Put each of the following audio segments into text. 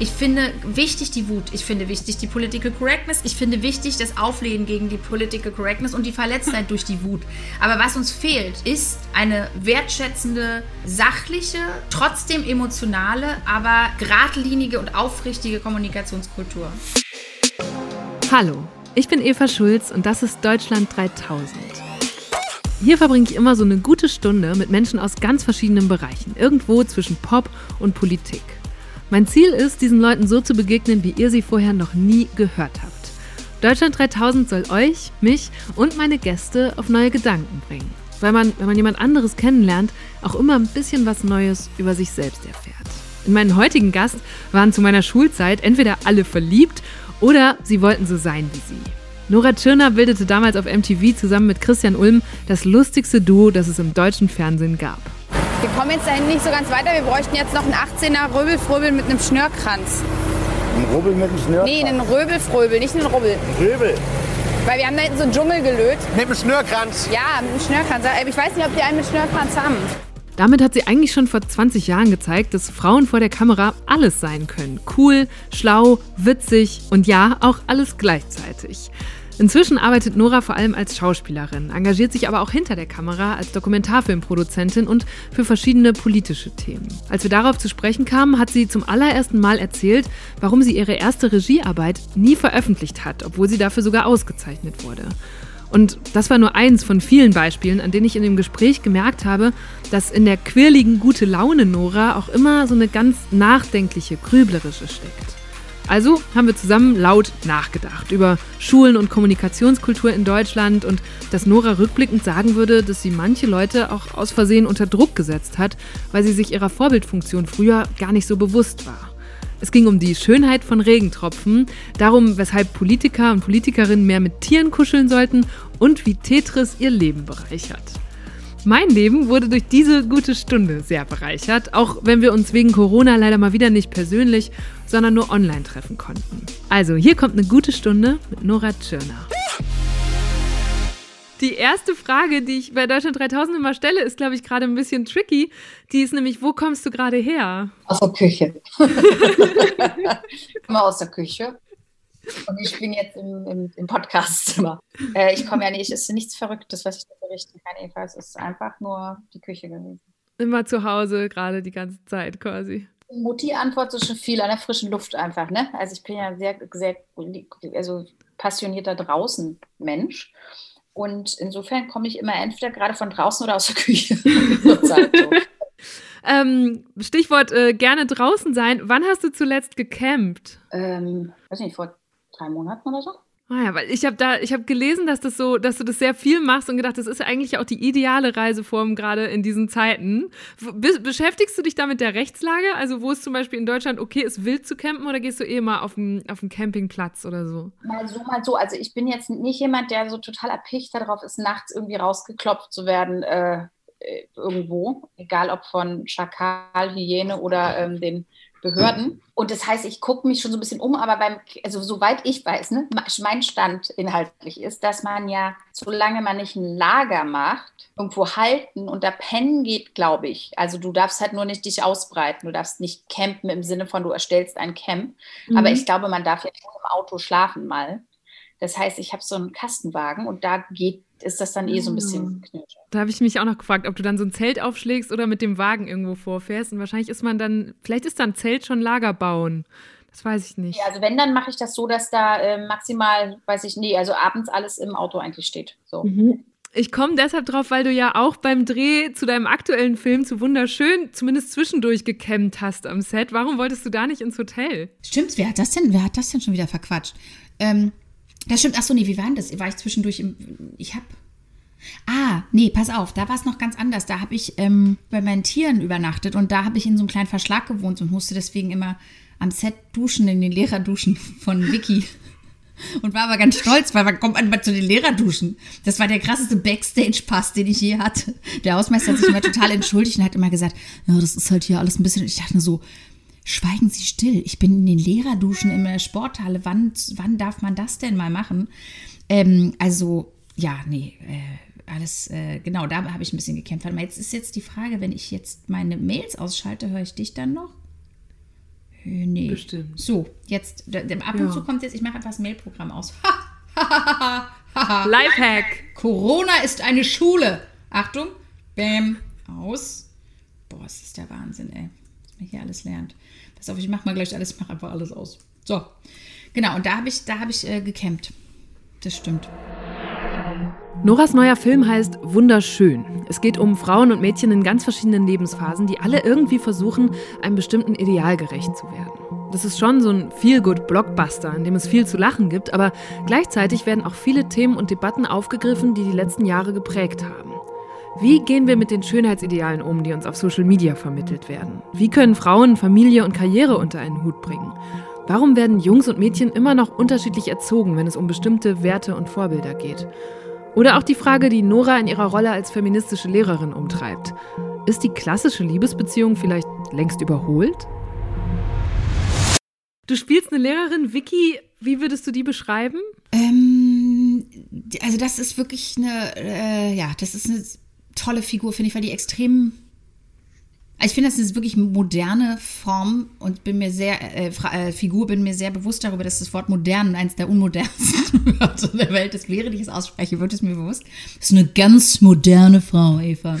Ich finde wichtig die Wut, ich finde wichtig die Political Correctness, ich finde wichtig das Auflehnen gegen die Political Correctness und die Verletztheit durch die Wut. Aber was uns fehlt, ist eine wertschätzende, sachliche, trotzdem emotionale, aber geradlinige und aufrichtige Kommunikationskultur. Hallo, ich bin Eva Schulz und das ist Deutschland 3000. Hier verbringe ich immer so eine gute Stunde mit Menschen aus ganz verschiedenen Bereichen, irgendwo zwischen Pop und Politik. Mein Ziel ist, diesen Leuten so zu begegnen, wie ihr sie vorher noch nie gehört habt. Deutschland 3000 soll euch, mich und meine Gäste auf neue Gedanken bringen. Weil man, wenn man jemand anderes kennenlernt, auch immer ein bisschen was Neues über sich selbst erfährt. In meinen heutigen Gast waren zu meiner Schulzeit entweder alle verliebt oder sie wollten so sein wie sie. Nora Tschirner bildete damals auf MTV zusammen mit Christian Ulm das lustigste Duo, das es im deutschen Fernsehen gab. Wir kommen jetzt dahin nicht so ganz weiter. Wir bräuchten jetzt noch einen 18er Röbelfröbel mit einem Schnörkranz. Ein Rubbel mit einem Schnörkranz? Nee, einen Röbelfröbel, nicht einen Rubbel. Ein Röbel? Weil wir haben da hinten so einen Dschungel gelöt. Mit einem Schnörkranz? Ja, mit einem Schnörkranz. Ich weiß nicht, ob die einen mit Schnörkranz haben. Damit hat sie eigentlich schon vor 20 Jahren gezeigt, dass Frauen vor der Kamera alles sein können. Cool, schlau, witzig und ja, auch alles gleichzeitig. Inzwischen arbeitet Nora vor allem als Schauspielerin, engagiert sich aber auch hinter der Kamera als Dokumentarfilmproduzentin und für verschiedene politische Themen. Als wir darauf zu sprechen kamen, hat sie zum allerersten Mal erzählt, warum sie ihre erste Regiearbeit nie veröffentlicht hat, obwohl sie dafür sogar ausgezeichnet wurde. Und das war nur eins von vielen Beispielen, an denen ich in dem Gespräch gemerkt habe, dass in der quirligen gute Laune Nora auch immer so eine ganz nachdenkliche, grüblerische steckt. Also haben wir zusammen laut nachgedacht über Schulen und Kommunikationskultur in Deutschland und dass Nora rückblickend sagen würde, dass sie manche Leute auch aus Versehen unter Druck gesetzt hat, weil sie sich ihrer Vorbildfunktion früher gar nicht so bewusst war. Es ging um die Schönheit von Regentropfen, darum, weshalb Politiker und Politikerinnen mehr mit Tieren kuscheln sollten und wie Tetris ihr Leben bereichert. Mein Leben wurde durch diese gute Stunde sehr bereichert, auch wenn wir uns wegen Corona leider mal wieder nicht persönlich, sondern nur online treffen konnten. Also, hier kommt eine gute Stunde mit Nora Tschirner. Die erste Frage, die ich bei Deutschland 3000 immer stelle, ist, glaube ich, gerade ein bisschen tricky. Die ist nämlich, wo kommst du gerade her? Aus der Küche. ich komme aus der Küche. Und ich bin jetzt im, im, im Podcastzimmer. Äh, ich komme ja nicht, es ist nichts Verrücktes, was ich da berichten kann, Eva. Es ist einfach nur die Küche gewesen. Immer zu Hause, gerade die ganze Zeit quasi. Mutti antwortet schon viel an der frischen Luft einfach, ne? Also ich bin ja sehr, sehr also passionierter draußen Mensch. Und insofern komme ich immer entweder gerade von draußen oder aus der Küche. ähm, Stichwort äh, gerne draußen sein. Wann hast du zuletzt gecampt? Ähm, weiß nicht, vor drei Monaten oder so. Ah ja, weil ich habe da, ich habe gelesen, dass das so, dass du das sehr viel machst und gedacht, das ist eigentlich auch die ideale Reiseform gerade in diesen Zeiten. Be beschäftigst du dich da mit der Rechtslage? Also wo es zum Beispiel in Deutschland okay ist, wild zu campen oder gehst du eh mal auf einen, auf Campingplatz oder so? Mal so, mal so. Also ich bin jetzt nicht jemand, der so total erpicht darauf ist, nachts irgendwie rausgeklopft zu werden äh, äh irgendwo, egal ob von Schakal, Hyäne oder ähm, den Behörden. Und das heißt, ich gucke mich schon so ein bisschen um, aber beim, also soweit ich weiß, ne, mein Stand inhaltlich ist, dass man ja, solange man nicht ein Lager macht, irgendwo halten und da pennen geht, glaube ich. Also du darfst halt nur nicht dich ausbreiten, du darfst nicht campen im Sinne von, du erstellst ein Camp. Mhm. Aber ich glaube, man darf ja schon im Auto schlafen mal. Das heißt, ich habe so einen Kastenwagen und da geht, ist das dann eh so ein bisschen ah. knirsch. Da habe ich mich auch noch gefragt, ob du dann so ein Zelt aufschlägst oder mit dem Wagen irgendwo vorfährst. Und wahrscheinlich ist man dann, vielleicht ist dann Zelt schon Lager bauen. Das weiß ich nicht. Ja, also wenn, dann mache ich das so, dass da äh, maximal, weiß ich, nee, also abends alles im Auto eigentlich steht. So. Mhm. Ich komme deshalb drauf, weil du ja auch beim Dreh zu deinem aktuellen Film zu Wunderschön zumindest zwischendurch gekämmt hast am Set. Warum wolltest du da nicht ins Hotel? Stimmt, wer hat das denn, wer hat das denn schon wieder verquatscht? Ähm, das stimmt. Achso, nee, wie war denn das? War ich zwischendurch im. Ich hab. Ah, nee, pass auf, da war es noch ganz anders. Da habe ich ähm, bei meinen Tieren übernachtet und da habe ich in so einem kleinen Verschlag gewohnt und musste deswegen immer am Set duschen, in den Lehrerduschen von Vicky. Und war aber ganz stolz, weil man kommt man zu den Lehrerduschen. Das war der krasseste Backstage-Pass, den ich je hatte. Der Hausmeister hat sich immer total entschuldigt und hat immer gesagt, ja, das ist halt hier alles ein bisschen. Ich dachte nur so, schweigen Sie still. Ich bin in den Lehrerduschen in der Sporthalle. Wann, wann darf man das denn mal machen? Ähm, also, ja, nee, äh, alles, äh, genau, da habe ich ein bisschen gekämpft. Mal, jetzt ist jetzt die Frage, wenn ich jetzt meine Mails ausschalte, höre ich dich dann noch? Äh, Nee. Bestimmt. So, jetzt, ab und Ja. zu kommt jetzt, ich mache einfach das Mailprogramm aus. Lifehack. Corona ist eine Schule. Achtung, bam, aus. Boah, es ist der Wahnsinn, ey. Man hier alles lernt. Pass auf, ich mach mal gleich alles, ich mach einfach alles aus. So, genau, und da habe ich, da habe ich äh, gecampt. Das stimmt. Noras neuer Film heißt Wunderschön. Es geht um Frauen und Mädchen in ganz verschiedenen Lebensphasen, die alle irgendwie versuchen, einem bestimmten Ideal gerecht zu werden. Das ist schon so ein Feel-Good-Blockbuster, in dem es viel zu lachen gibt, aber gleichzeitig werden auch viele Themen und Debatten aufgegriffen, die die letzten Jahre geprägt haben. Wie gehen wir mit den Schönheitsidealen um, die uns auf Social Media vermittelt werden? Wie können Frauen Familie und Karriere unter einen Hut bringen? Warum werden Jungs und Mädchen immer noch unterschiedlich erzogen, wenn es um bestimmte Werte und Vorbilder geht? Oder auch die Frage, die Nora in ihrer Rolle als feministische Lehrerin umtreibt. Ist die klassische Liebesbeziehung vielleicht längst überholt? Du spielst eine Lehrerin, Vicky, wie würdest du die beschreiben? Ähm, also das ist wirklich eine, äh, ja, das ist eine tolle Figur, finde ich, weil die extrem. Also ich finde, das ist wirklich moderne Form und bin mir sehr, äh, äh, Figur, bin mir sehr bewusst darüber, dass das Wort modern eines der unmodernsten Wörter der Welt ist. Während ich es ausspreche, wird es mir bewusst. Das ist eine ganz moderne Frau, Eva.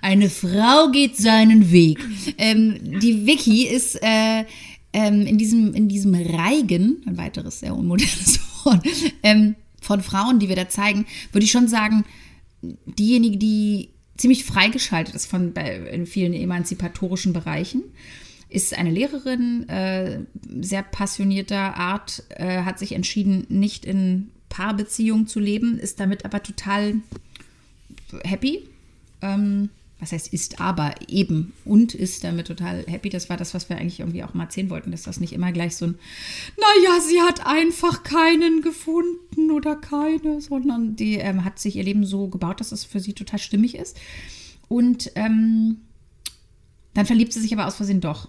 Eine Frau geht seinen Weg. Ähm, die Vicky ist äh, ähm, in, diesem, in diesem Reigen, ein weiteres sehr unmodernes Wort, ähm, von Frauen, die wir da zeigen, würde ich schon sagen, diejenige, die ziemlich freigeschaltet ist von in vielen emanzipatorischen Bereichen, ist eine Lehrerin, äh, sehr passionierter Art, äh, hat sich entschieden, nicht in Paarbeziehung zu leben, ist damit aber total happy. Ähm, was heißt ist aber eben und ist damit total happy. Das war das, was wir eigentlich irgendwie auch mal erzählen wollten, dass das nicht immer gleich so ein, naja, sie hat einfach keinen gefunden oder keine, sondern die ähm, hat sich ihr Leben so gebaut, dass es für sie total stimmig ist. Und ähm, dann verliebt sie sich aber aus Versehen doch.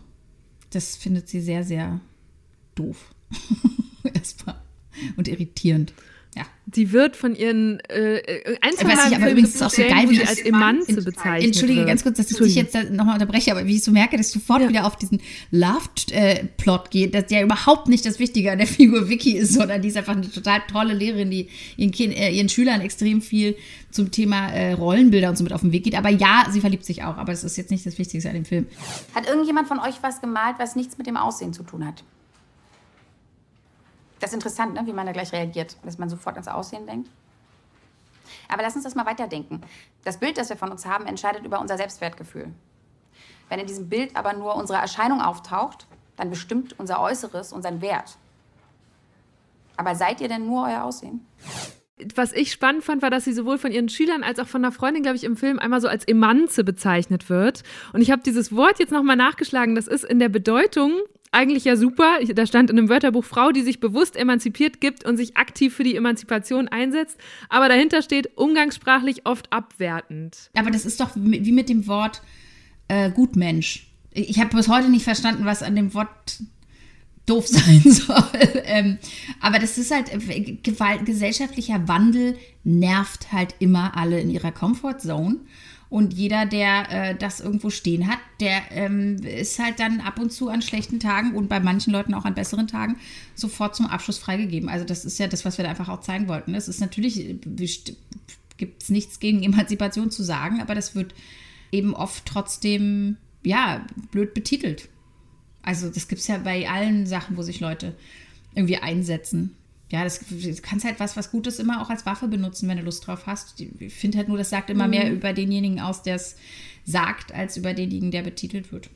Das findet sie sehr, sehr doof. Erstmal. Und irritierend. Ja. Die wird von ihren äh, äh, ein, zwei Was ich aber übrigens ist auch so geil, sie das als Emanze bezeichnet Entschuldige ganz kurz, dass ich dich jetzt nochmal unterbreche, aber wie ich so merke, dass du sofort wieder auf diesen Love-Plot geht, dass der überhaupt nicht das Wichtige an der Figur Vicky ist, sondern die ist einfach eine total tolle Lehrerin, die ihren, kind, äh, ihren Schülern extrem viel zum Thema äh, Rollenbilder und so mit auf den Weg geht. Aber ja, sie verliebt sich auch, aber das ist jetzt nicht das Wichtigste an dem Film. Hat irgendjemand von euch was gemalt, was nichts mit dem Aussehen zu tun hat? Das ist interessant, ne? wie man da gleich reagiert, dass man sofort ans Aussehen denkt. Aber lass uns das mal weiterdenken. Das Bild, das wir von uns haben, entscheidet über unser Selbstwertgefühl. Wenn in diesem Bild aber nur unsere Erscheinung auftaucht, dann bestimmt unser Äußeres unseren Wert. Aber seid ihr denn nur euer Aussehen? Was ich spannend fand, war, dass sie sowohl von ihren Schülern als auch von einer Freundin, glaube ich, im Film einmal so als Emanze bezeichnet wird. Und ich habe dieses Wort jetzt nochmal nachgeschlagen. Das ist in der Bedeutung eigentlich ja super. Da stand in einem Wörterbuch Frau, die sich bewusst emanzipiert gibt und sich aktiv für die Emanzipation einsetzt. Aber dahinter steht umgangssprachlich oft abwertend. Aber das ist doch wie mit dem Wort äh, Gutmensch. Ich habe bis heute nicht verstanden, was an dem Wort doof sein soll. ähm, aber das ist halt, äh, Gewalt, gesellschaftlicher Wandel nervt halt immer alle in ihrer Comfortzone. Und jeder, der äh, das irgendwo stehen hat, der ähm, ist halt dann ab und zu an schlechten Tagen und bei manchen Leuten auch an besseren Tagen sofort zum Abschluss freigegeben. Also das ist ja das, was wir da einfach auch zeigen wollten. Es ist natürlich, gibt es nichts gegen Emanzipation zu sagen, aber das wird eben oft trotzdem, ja, blöd betitelt. Also das gibt es ja bei allen Sachen, wo sich Leute irgendwie einsetzen. Ja, das, du kannst halt was, was Gutes immer auch als Waffe benutzen, wenn du Lust drauf hast. Ich finde halt nur, das sagt immer mehr über denjenigen aus, der es sagt, als über denjenigen, der betitelt wird.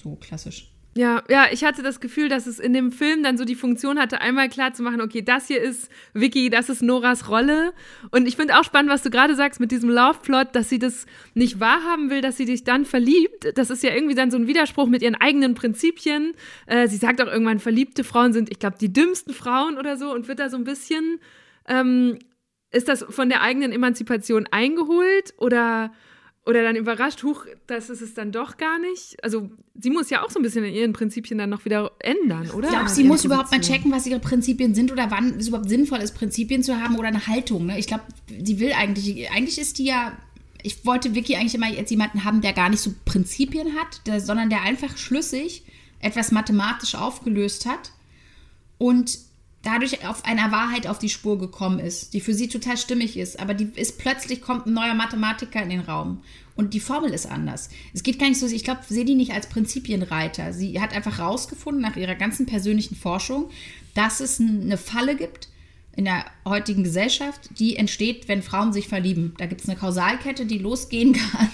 So klassisch. Ja, ja, ich hatte das Gefühl, dass es in dem Film dann so die Funktion hatte, einmal klar zu machen, okay, das hier ist Vicky, das ist Noras Rolle. Und ich finde auch spannend, was du gerade sagst mit diesem Love-Plot, dass sie das nicht wahrhaben will, dass sie dich dann verliebt. Das ist ja irgendwie dann so ein Widerspruch mit ihren eigenen Prinzipien. Äh, sie sagt auch irgendwann, verliebte Frauen sind, ich glaube, die dümmsten Frauen oder so und wird da so ein bisschen, ähm, ist das von der eigenen Emanzipation eingeholt oder oder dann überrascht, huch, das ist es dann doch gar nicht. Also sie muss ja auch so ein bisschen in ihren Prinzipien dann noch wieder ändern, oder? Ich glaube, sie muss überhaupt mal checken, was ihre Prinzipien sind oder wann es überhaupt sinnvoll ist, Prinzipien zu haben oder eine Haltung. Ne? Ich glaube, sie will eigentlich, eigentlich ist die ja, ich wollte Vicky eigentlich immer jetzt jemanden haben, der gar nicht so Prinzipien hat, der, sondern der einfach schlüssig etwas mathematisch aufgelöst hat und dadurch auf einer Wahrheit auf die Spur gekommen ist, die für sie total stimmig ist, aber die ist plötzlich kommt ein neuer Mathematiker in den Raum und die Formel ist anders. Es geht gar nicht so, ich glaube, sehe die nicht als Prinzipienreiter. Sie hat einfach rausgefunden nach ihrer ganzen persönlichen Forschung, dass es eine Falle gibt in der heutigen Gesellschaft, die entsteht, wenn Frauen sich verlieben. Da gibt es eine Kausalkette, die losgehen kann.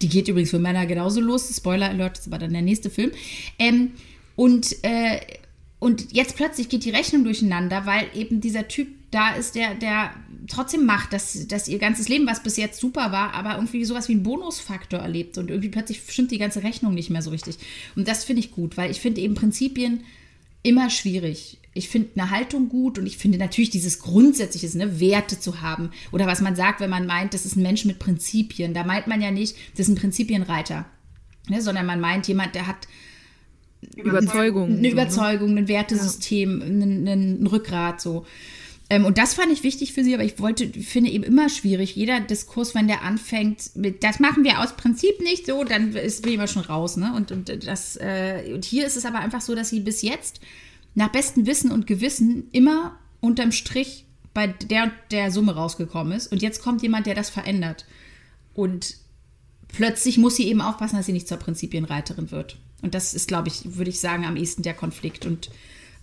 Die geht übrigens für Männer genauso los. Spoiler Alert, das aber dann der nächste Film. Ähm, und äh, und jetzt plötzlich geht die Rechnung durcheinander, weil eben dieser Typ da ist, der, der trotzdem macht, dass, dass ihr ganzes Leben, was bis jetzt super war, aber irgendwie sowas wie einen Bonusfaktor erlebt und irgendwie plötzlich stimmt die ganze Rechnung nicht mehr so richtig. Und das finde ich gut, weil ich finde eben Prinzipien immer schwierig. Ich finde eine Haltung gut und ich finde natürlich dieses Grundsätzliche, ne, Werte zu haben. Oder was man sagt, wenn man meint, das ist ein Mensch mit Prinzipien. Da meint man ja nicht, das ist ein Prinzipienreiter, ne, sondern man meint jemand, der hat Überzeugung. Eine Überzeugung, ein Wertesystem, ein, ein, Rückgrat so. Ähm, und das fand ich wichtig für sie, aber ich wollte, finde eben immer schwierig. Jeder Diskurs, wenn der anfängt, mit, das machen wir aus Prinzip nicht so, dann ist wir immer schon raus. Ne? Und, und, das, äh, und hier ist es aber einfach so, dass sie bis jetzt nach bestem Wissen und Gewissen immer unterm Strich bei der und der Summe rausgekommen ist. Und jetzt kommt jemand, der das verändert. Und plötzlich muss sie eben aufpassen, dass sie nicht zur Prinzipienreiterin wird. Und das ist, glaube ich, würde ich sagen, am ehesten der Konflikt. Und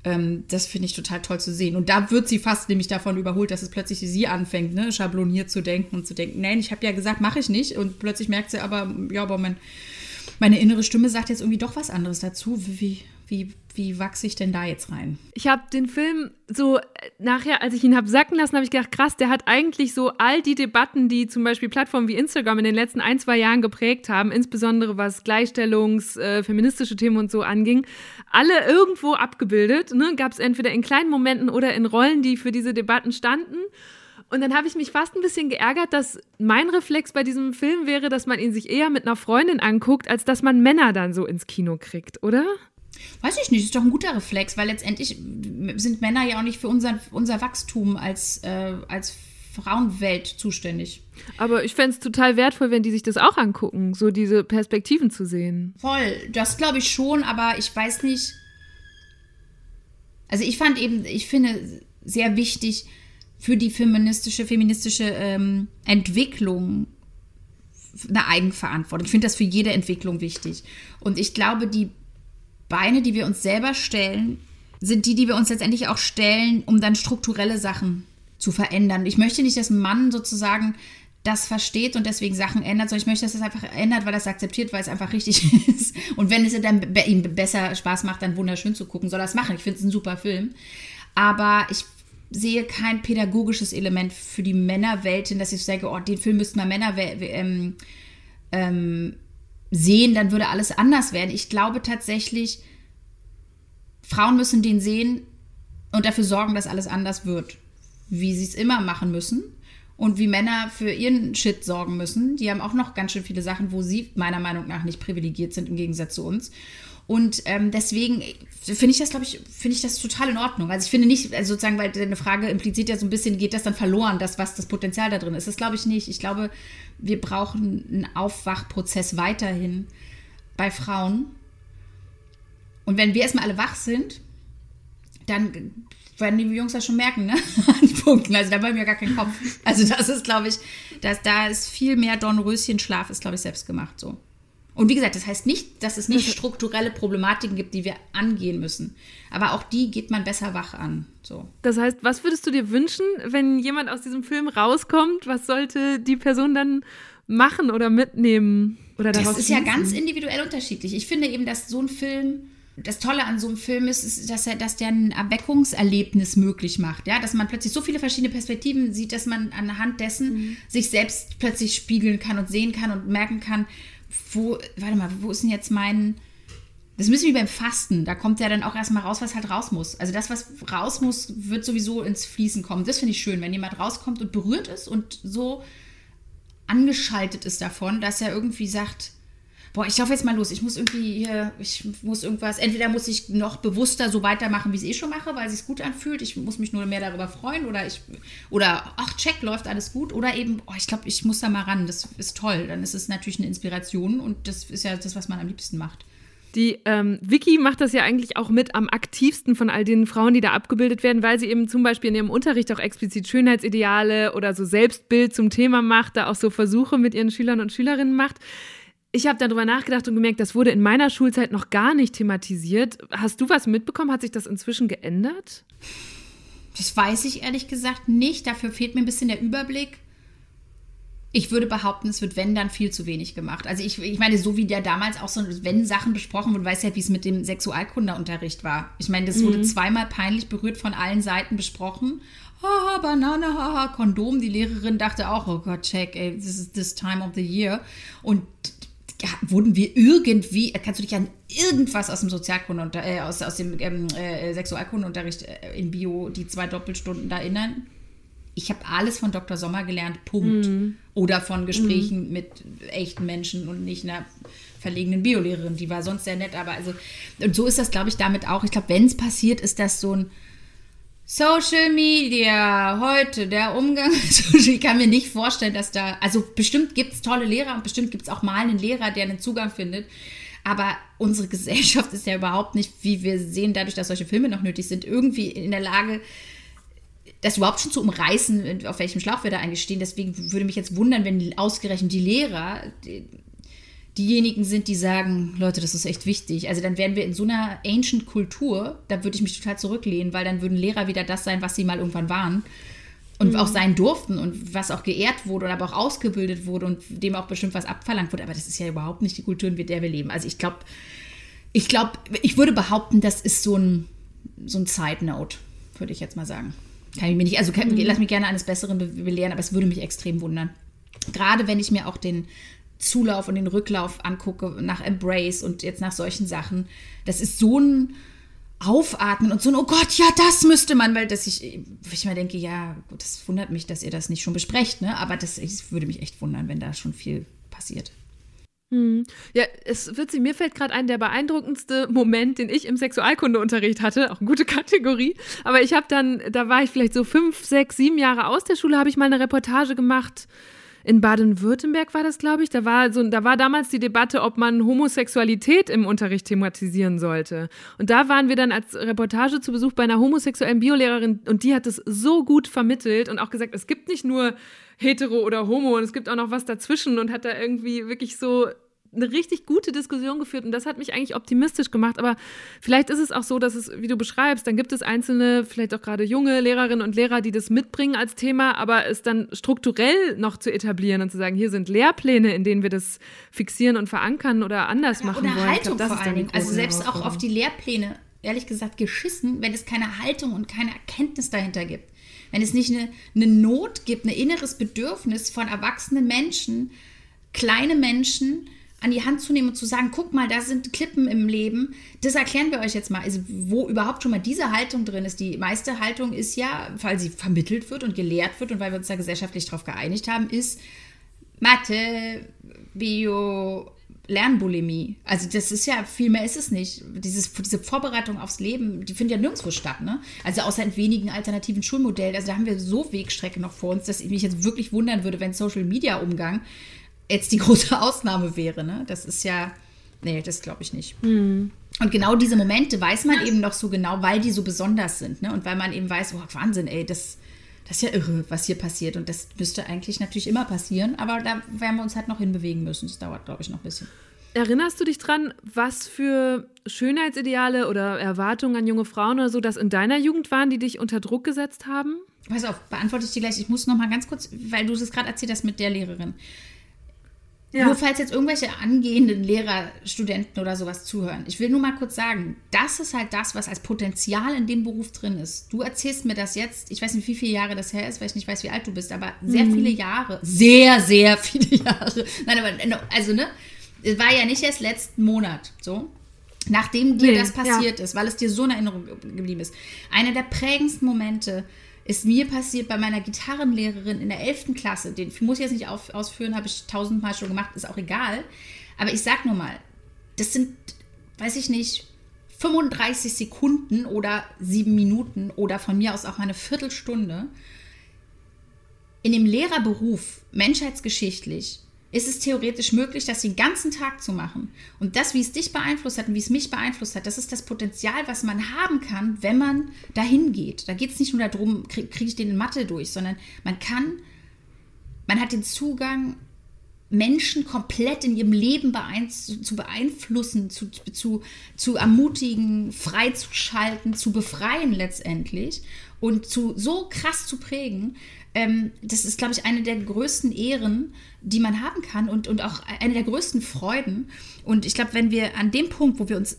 ähm, das finde ich total toll zu sehen. Und da wird sie fast nämlich davon überholt, dass es plötzlich sie anfängt, ne, schabloniert zu denken und zu denken, nein, ich habe ja gesagt, mache ich nicht. Und plötzlich merkt sie aber, ja, aber mein, meine innere Stimme sagt jetzt irgendwie doch was anderes dazu. Wie, wie, wie wachse ich denn da jetzt rein? Ich habe den Film so äh, nachher, als ich ihn habe sacken lassen, habe ich gedacht, krass, der hat eigentlich so all die Debatten, die zum Beispiel Plattformen wie Instagram in den letzten ein, zwei Jahren geprägt haben, insbesondere was Gleichstellungs-, äh, feministische Themen und so anging, alle irgendwo abgebildet. Ne? Gab es entweder in kleinen Momenten oder in Rollen, die für diese Debatten standen. Und dann habe ich mich fast ein bisschen geärgert, dass mein Reflex bei diesem Film wäre, dass man ihn sich eher mit einer Freundin anguckt, als dass man Männer dann so ins Kino kriegt, oder? Weiß ich nicht, ist doch ein guter Reflex, weil letztendlich sind Männer ja auch nicht für unser, unser Wachstum als, äh, als Frauenwelt zuständig. Aber ich fände es total wertvoll, wenn die sich das auch angucken, so diese Perspektiven zu sehen. Voll, das glaube ich schon, aber ich weiß nicht. Also ich fand eben, ich finde sehr wichtig für die feministische, feministische ähm, Entwicklung eine Eigenverantwortung. Ich finde das für jede Entwicklung wichtig. Und ich glaube, die Beine, die wir uns selber stellen, sind die, die wir uns letztendlich auch stellen, um dann strukturelle Sachen zu verändern. Ich möchte nicht, dass ein Mann sozusagen das versteht und deswegen Sachen ändert, sondern ich möchte, dass es einfach ändert, weil es akzeptiert, weil es einfach richtig ist. Und wenn es dann ihm besser Spaß macht, dann wunderschön zu gucken, soll es machen. Ich finde es ein super Film. Aber ich sehe kein pädagogisches Element für die Männerwelt hin, dass ich sage, oh, den Film müssten mal Männer ähm, ähm, sehen, dann würde alles anders werden. Ich glaube tatsächlich, Frauen müssen den sehen und dafür sorgen, dass alles anders wird. Wie sie es immer machen müssen. Und wie Männer für ihren Shit sorgen müssen. Die haben auch noch ganz schön viele Sachen, wo sie meiner Meinung nach nicht privilegiert sind im Gegensatz zu uns. Und ähm, deswegen finde ich das, glaube ich, finde ich das total in Ordnung. Also ich finde nicht, also sozusagen, weil deine Frage impliziert ja so ein bisschen, geht das dann verloren, das, was das Potenzial da drin ist. Das glaube ich nicht. Ich glaube, wir brauchen einen Aufwachprozess weiterhin bei Frauen. Und wenn wir erstmal alle wach sind, dann werden die Jungs das schon merken, ne? An Punkten. Also da wollen wir gar keinen Kopf. Also das ist, glaube ich, dass da ist viel mehr Dornröschenschlaf, ist, glaube ich, selbst gemacht so. Und wie gesagt, das heißt nicht, dass es nicht strukturelle Problematiken gibt, die wir angehen müssen. Aber auch die geht man besser wach an. So. Das heißt, was würdest du dir wünschen, wenn jemand aus diesem Film rauskommt? Was sollte die Person dann machen oder mitnehmen? Oder das ist ja ganz individuell unterschiedlich. Ich finde eben, dass so ein Film das Tolle an so einem Film ist, ist dass, er, dass der ein Erweckungserlebnis möglich macht. Ja? Dass man plötzlich so viele verschiedene Perspektiven sieht, dass man anhand dessen mhm. sich selbst plötzlich spiegeln kann und sehen kann und merken kann, wo, warte mal, wo ist denn jetzt mein. Das müssen wir beim Fasten. Da kommt ja dann auch erstmal raus, was halt raus muss. Also das, was raus muss, wird sowieso ins Fließen kommen. Das finde ich schön, wenn jemand rauskommt und berührt ist und so angeschaltet ist davon, dass er irgendwie sagt, boah, ich laufe jetzt mal los. Ich muss irgendwie hier, ich muss irgendwas, entweder muss ich noch bewusster so weitermachen, wie ich es eh schon mache, weil es sich gut anfühlt. Ich muss mich nur mehr darüber freuen oder ich, oder ach, check, läuft alles gut. Oder eben, oh, ich glaube, ich muss da mal ran. Das ist toll. Dann ist es natürlich eine Inspiration und das ist ja das, was man am liebsten macht. Die ähm, Vicky macht das ja eigentlich auch mit am aktivsten von all den Frauen, die da abgebildet werden, weil sie eben zum Beispiel in ihrem Unterricht auch explizit Schönheitsideale oder so Selbstbild zum Thema macht, da auch so Versuche mit ihren Schülern und Schülerinnen macht. Ich habe darüber nachgedacht und gemerkt, das wurde in meiner Schulzeit noch gar nicht thematisiert. Hast du was mitbekommen? Hat sich das inzwischen geändert? Das weiß ich ehrlich gesagt nicht. Dafür fehlt mir ein bisschen der Überblick. Ich würde behaupten, es wird, wenn, dann viel zu wenig gemacht. Also ich, ich meine, so wie der damals auch so, wenn Sachen besprochen wurden, weiß ja, wie es mit dem Sexualkundeunterricht war. Ich meine, das mhm. wurde zweimal peinlich berührt von allen Seiten besprochen. Haha, Banane, haha, Kondom. Die Lehrerin dachte auch, oh Gott, check, ey, this is this time of the year. Und wurden wir irgendwie, kannst du dich an irgendwas aus dem Sozialkunde, äh, aus, aus dem ähm, äh, Sexualkundeunterricht äh, in Bio, die zwei Doppelstunden da erinnern? ich habe alles von Dr. Sommer gelernt, Punkt. Mhm. Oder von Gesprächen mhm. mit echten Menschen und nicht einer verlegenen Biolehrerin. Die war sonst sehr nett, aber also, und so ist das, glaube ich, damit auch. Ich glaube, wenn es passiert, ist das so ein Social Media, heute der Umgang. ich kann mir nicht vorstellen, dass da, also bestimmt gibt es tolle Lehrer und bestimmt gibt es auch mal einen Lehrer, der einen Zugang findet. Aber unsere Gesellschaft ist ja überhaupt nicht, wie wir sehen, dadurch, dass solche Filme noch nötig sind, irgendwie in der Lage, das überhaupt schon zu umreißen, auf welchem Schlauch wir da eigentlich stehen. Deswegen würde mich jetzt wundern, wenn ausgerechnet die Lehrer diejenigen sind, die sagen, Leute, das ist echt wichtig. Also dann wären wir in so einer ancient Kultur, da würde ich mich total zurücklehnen, weil dann würden Lehrer wieder das sein, was sie mal irgendwann waren und mhm. auch sein durften und was auch geehrt wurde und aber auch ausgebildet wurde und dem auch bestimmt was abverlangt wurde. Aber das ist ja überhaupt nicht die Kultur, in der wir leben. Also ich glaube, ich glaube, ich würde behaupten, das ist so ein, so ein Side Note, würde ich jetzt mal sagen. Kann ich mir nicht, also kann, mhm. lass mich gerne eines Besseren belehren, aber es würde mich extrem wundern. Gerade wenn ich mir auch den Zulauf und den Rücklauf angucke nach Embrace und jetzt nach solchen Sachen, das ist so ein Aufatmen und so ein, oh Gott, ja, das müsste man, weil das ich, ich mir denke, ja, gut, das wundert mich, dass ihr das nicht schon besprecht, ne? Aber das ich, würde mich echt wundern, wenn da schon viel passiert. Hm. Ja, es wird sie, mir fällt gerade ein, der beeindruckendste Moment, den ich im Sexualkundeunterricht hatte, auch eine gute Kategorie. Aber ich habe dann, da war ich vielleicht so fünf, sechs, sieben Jahre aus der Schule, habe ich mal eine Reportage gemacht. In Baden-Württemberg war das, glaube ich. Da war, so, da war damals die Debatte, ob man Homosexualität im Unterricht thematisieren sollte. Und da waren wir dann als Reportage zu Besuch bei einer homosexuellen Biolehrerin und die hat es so gut vermittelt und auch gesagt, es gibt nicht nur hetero oder homo und es gibt auch noch was dazwischen und hat da irgendwie wirklich so eine richtig gute Diskussion geführt und das hat mich eigentlich optimistisch gemacht. Aber vielleicht ist es auch so, dass es, wie du beschreibst, dann gibt es einzelne, vielleicht auch gerade junge Lehrerinnen und Lehrer, die das mitbringen als Thema, aber es dann strukturell noch zu etablieren und zu sagen, hier sind Lehrpläne, in denen wir das fixieren und verankern oder anders ja, machen oder wollen. Haltung glaub, vor allen Dingen. Also selbst auch auf die Lehrpläne, ehrlich gesagt, geschissen, wenn es keine Haltung und keine Erkenntnis dahinter gibt wenn es nicht eine, eine Not gibt, ein inneres Bedürfnis von erwachsenen Menschen, kleine Menschen, an die Hand zu nehmen und zu sagen, guck mal, da sind Klippen im Leben. Das erklären wir euch jetzt mal. Also, wo überhaupt schon mal diese Haltung drin ist. Die meiste Haltung ist ja, weil sie vermittelt wird und gelehrt wird und weil wir uns da gesellschaftlich darauf geeinigt haben, ist Mathe, Bio, Lernbulimie. Also das ist ja, viel mehr ist es nicht. Dieses, diese Vorbereitung aufs Leben, die findet ja nirgendwo statt. Ne? Also außer in wenigen alternativen Schulmodellen. Also da haben wir so Wegstrecke noch vor uns, dass ich mich jetzt wirklich wundern würde, wenn Social-Media-Umgang jetzt die große Ausnahme wäre. Ne? Das ist ja, nee, das glaube ich nicht. Mhm. Und genau diese Momente weiß man eben noch so genau, weil die so besonders sind. Ne? Und weil man eben weiß, oh Wahnsinn, ey, das, das ist ja irre, was hier passiert. Und das müsste eigentlich natürlich immer passieren, aber da werden wir uns halt noch hinbewegen müssen. Das dauert, glaube ich, noch ein bisschen. Erinnerst du dich dran, was für Schönheitsideale oder Erwartungen an junge Frauen oder so das in deiner Jugend waren, die dich unter Druck gesetzt haben? Pass auf, beantworte ich dir gleich. Ich muss noch mal ganz kurz, weil du es gerade erzählt hast mit der Lehrerin. Ja. Nur falls jetzt irgendwelche angehenden Lehrer, Studenten oder sowas zuhören. Ich will nur mal kurz sagen, das ist halt das, was als Potenzial in dem Beruf drin ist. Du erzählst mir das jetzt, ich weiß nicht, wie viele Jahre das her ist, weil ich nicht weiß, wie alt du bist, aber sehr mhm. viele Jahre. Sehr, sehr viele Jahre. Nein, aber, also, ne? Es war ja nicht erst letzten Monat, so. Nachdem dir nee, das passiert ja. ist, weil es dir so in Erinnerung geblieben ist. Einer der prägendsten Momente ist mir passiert bei meiner Gitarrenlehrerin in der 11. Klasse. Den muss ich jetzt nicht auf, ausführen, habe ich tausendmal schon gemacht, ist auch egal. Aber ich sag nur mal, das sind, weiß ich nicht, 35 Sekunden oder sieben Minuten oder von mir aus auch mal eine Viertelstunde in dem Lehrerberuf menschheitsgeschichtlich ist es theoretisch möglich, das den ganzen Tag zu machen. Und das, wie es dich beeinflusst hat und wie es mich beeinflusst hat, das ist das Potenzial, was man haben kann, wenn man dahin geht. Da geht es nicht nur darum, kriege krieg ich den in Mathe durch, sondern man kann, man hat den Zugang, Menschen komplett in ihrem Leben beein zu beeinflussen, zu, zu, zu ermutigen, freizuschalten, zu befreien letztendlich und zu so krass zu prägen, ähm, das ist, glaube ich, eine der größten Ehren, die man haben kann und, und auch eine der größten Freuden. Und ich glaube, wenn wir an dem Punkt, wo wir uns äh,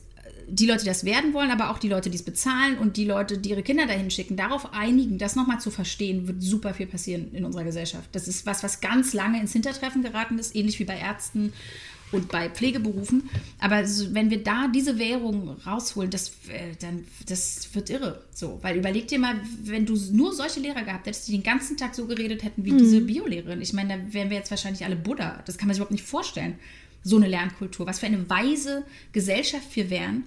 die Leute, die das werden wollen, aber auch die Leute, die es bezahlen und die Leute, die ihre Kinder dahin schicken, darauf einigen, das nochmal zu verstehen, wird super viel passieren in unserer Gesellschaft. Das ist was, was ganz lange ins Hintertreffen geraten ist, ähnlich wie bei Ärzten und bei Pflegeberufen. Aber wenn wir da diese Währung rausholen, das, äh, dann, das wird irre. So, weil überleg dir mal, wenn du nur solche Lehrer gehabt hättest, die den ganzen Tag so geredet hätten wie mhm. diese Biolehrerin. Ich meine, da wären wir jetzt wahrscheinlich alle Buddha. Das kann man sich überhaupt nicht vorstellen. So eine Lernkultur. Was für eine weise Gesellschaft wir wären,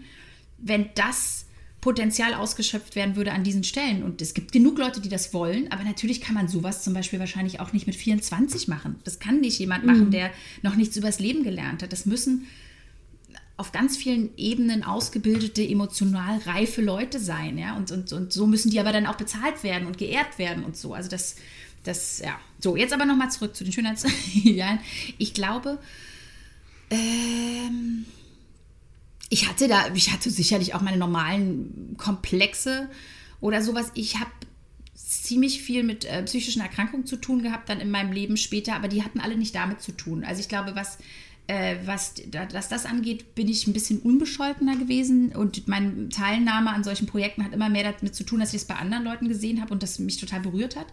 wenn das Potenzial ausgeschöpft werden würde an diesen Stellen. Und es gibt genug Leute, die das wollen, aber natürlich kann man sowas zum Beispiel wahrscheinlich auch nicht mit 24 machen. Das kann nicht jemand machen, mhm. der noch nichts übers Leben gelernt hat. Das müssen auf ganz vielen Ebenen ausgebildete, emotional reife Leute sein, ja. Und, und, und so müssen die aber dann auch bezahlt werden und geehrt werden und so. Also das, das, ja. So, jetzt aber nochmal zurück zu den Schönheitsidealen. Ich glaube, ähm, ich hatte da, ich hatte sicherlich auch meine normalen Komplexe oder sowas. Ich habe ziemlich viel mit äh, psychischen Erkrankungen zu tun gehabt dann in meinem Leben später, aber die hatten alle nicht damit zu tun. Also ich glaube, was äh, was, was das angeht, bin ich ein bisschen unbescholtener gewesen und meine Teilnahme an solchen Projekten hat immer mehr damit zu tun, dass ich es bei anderen Leuten gesehen habe und das mich total berührt hat.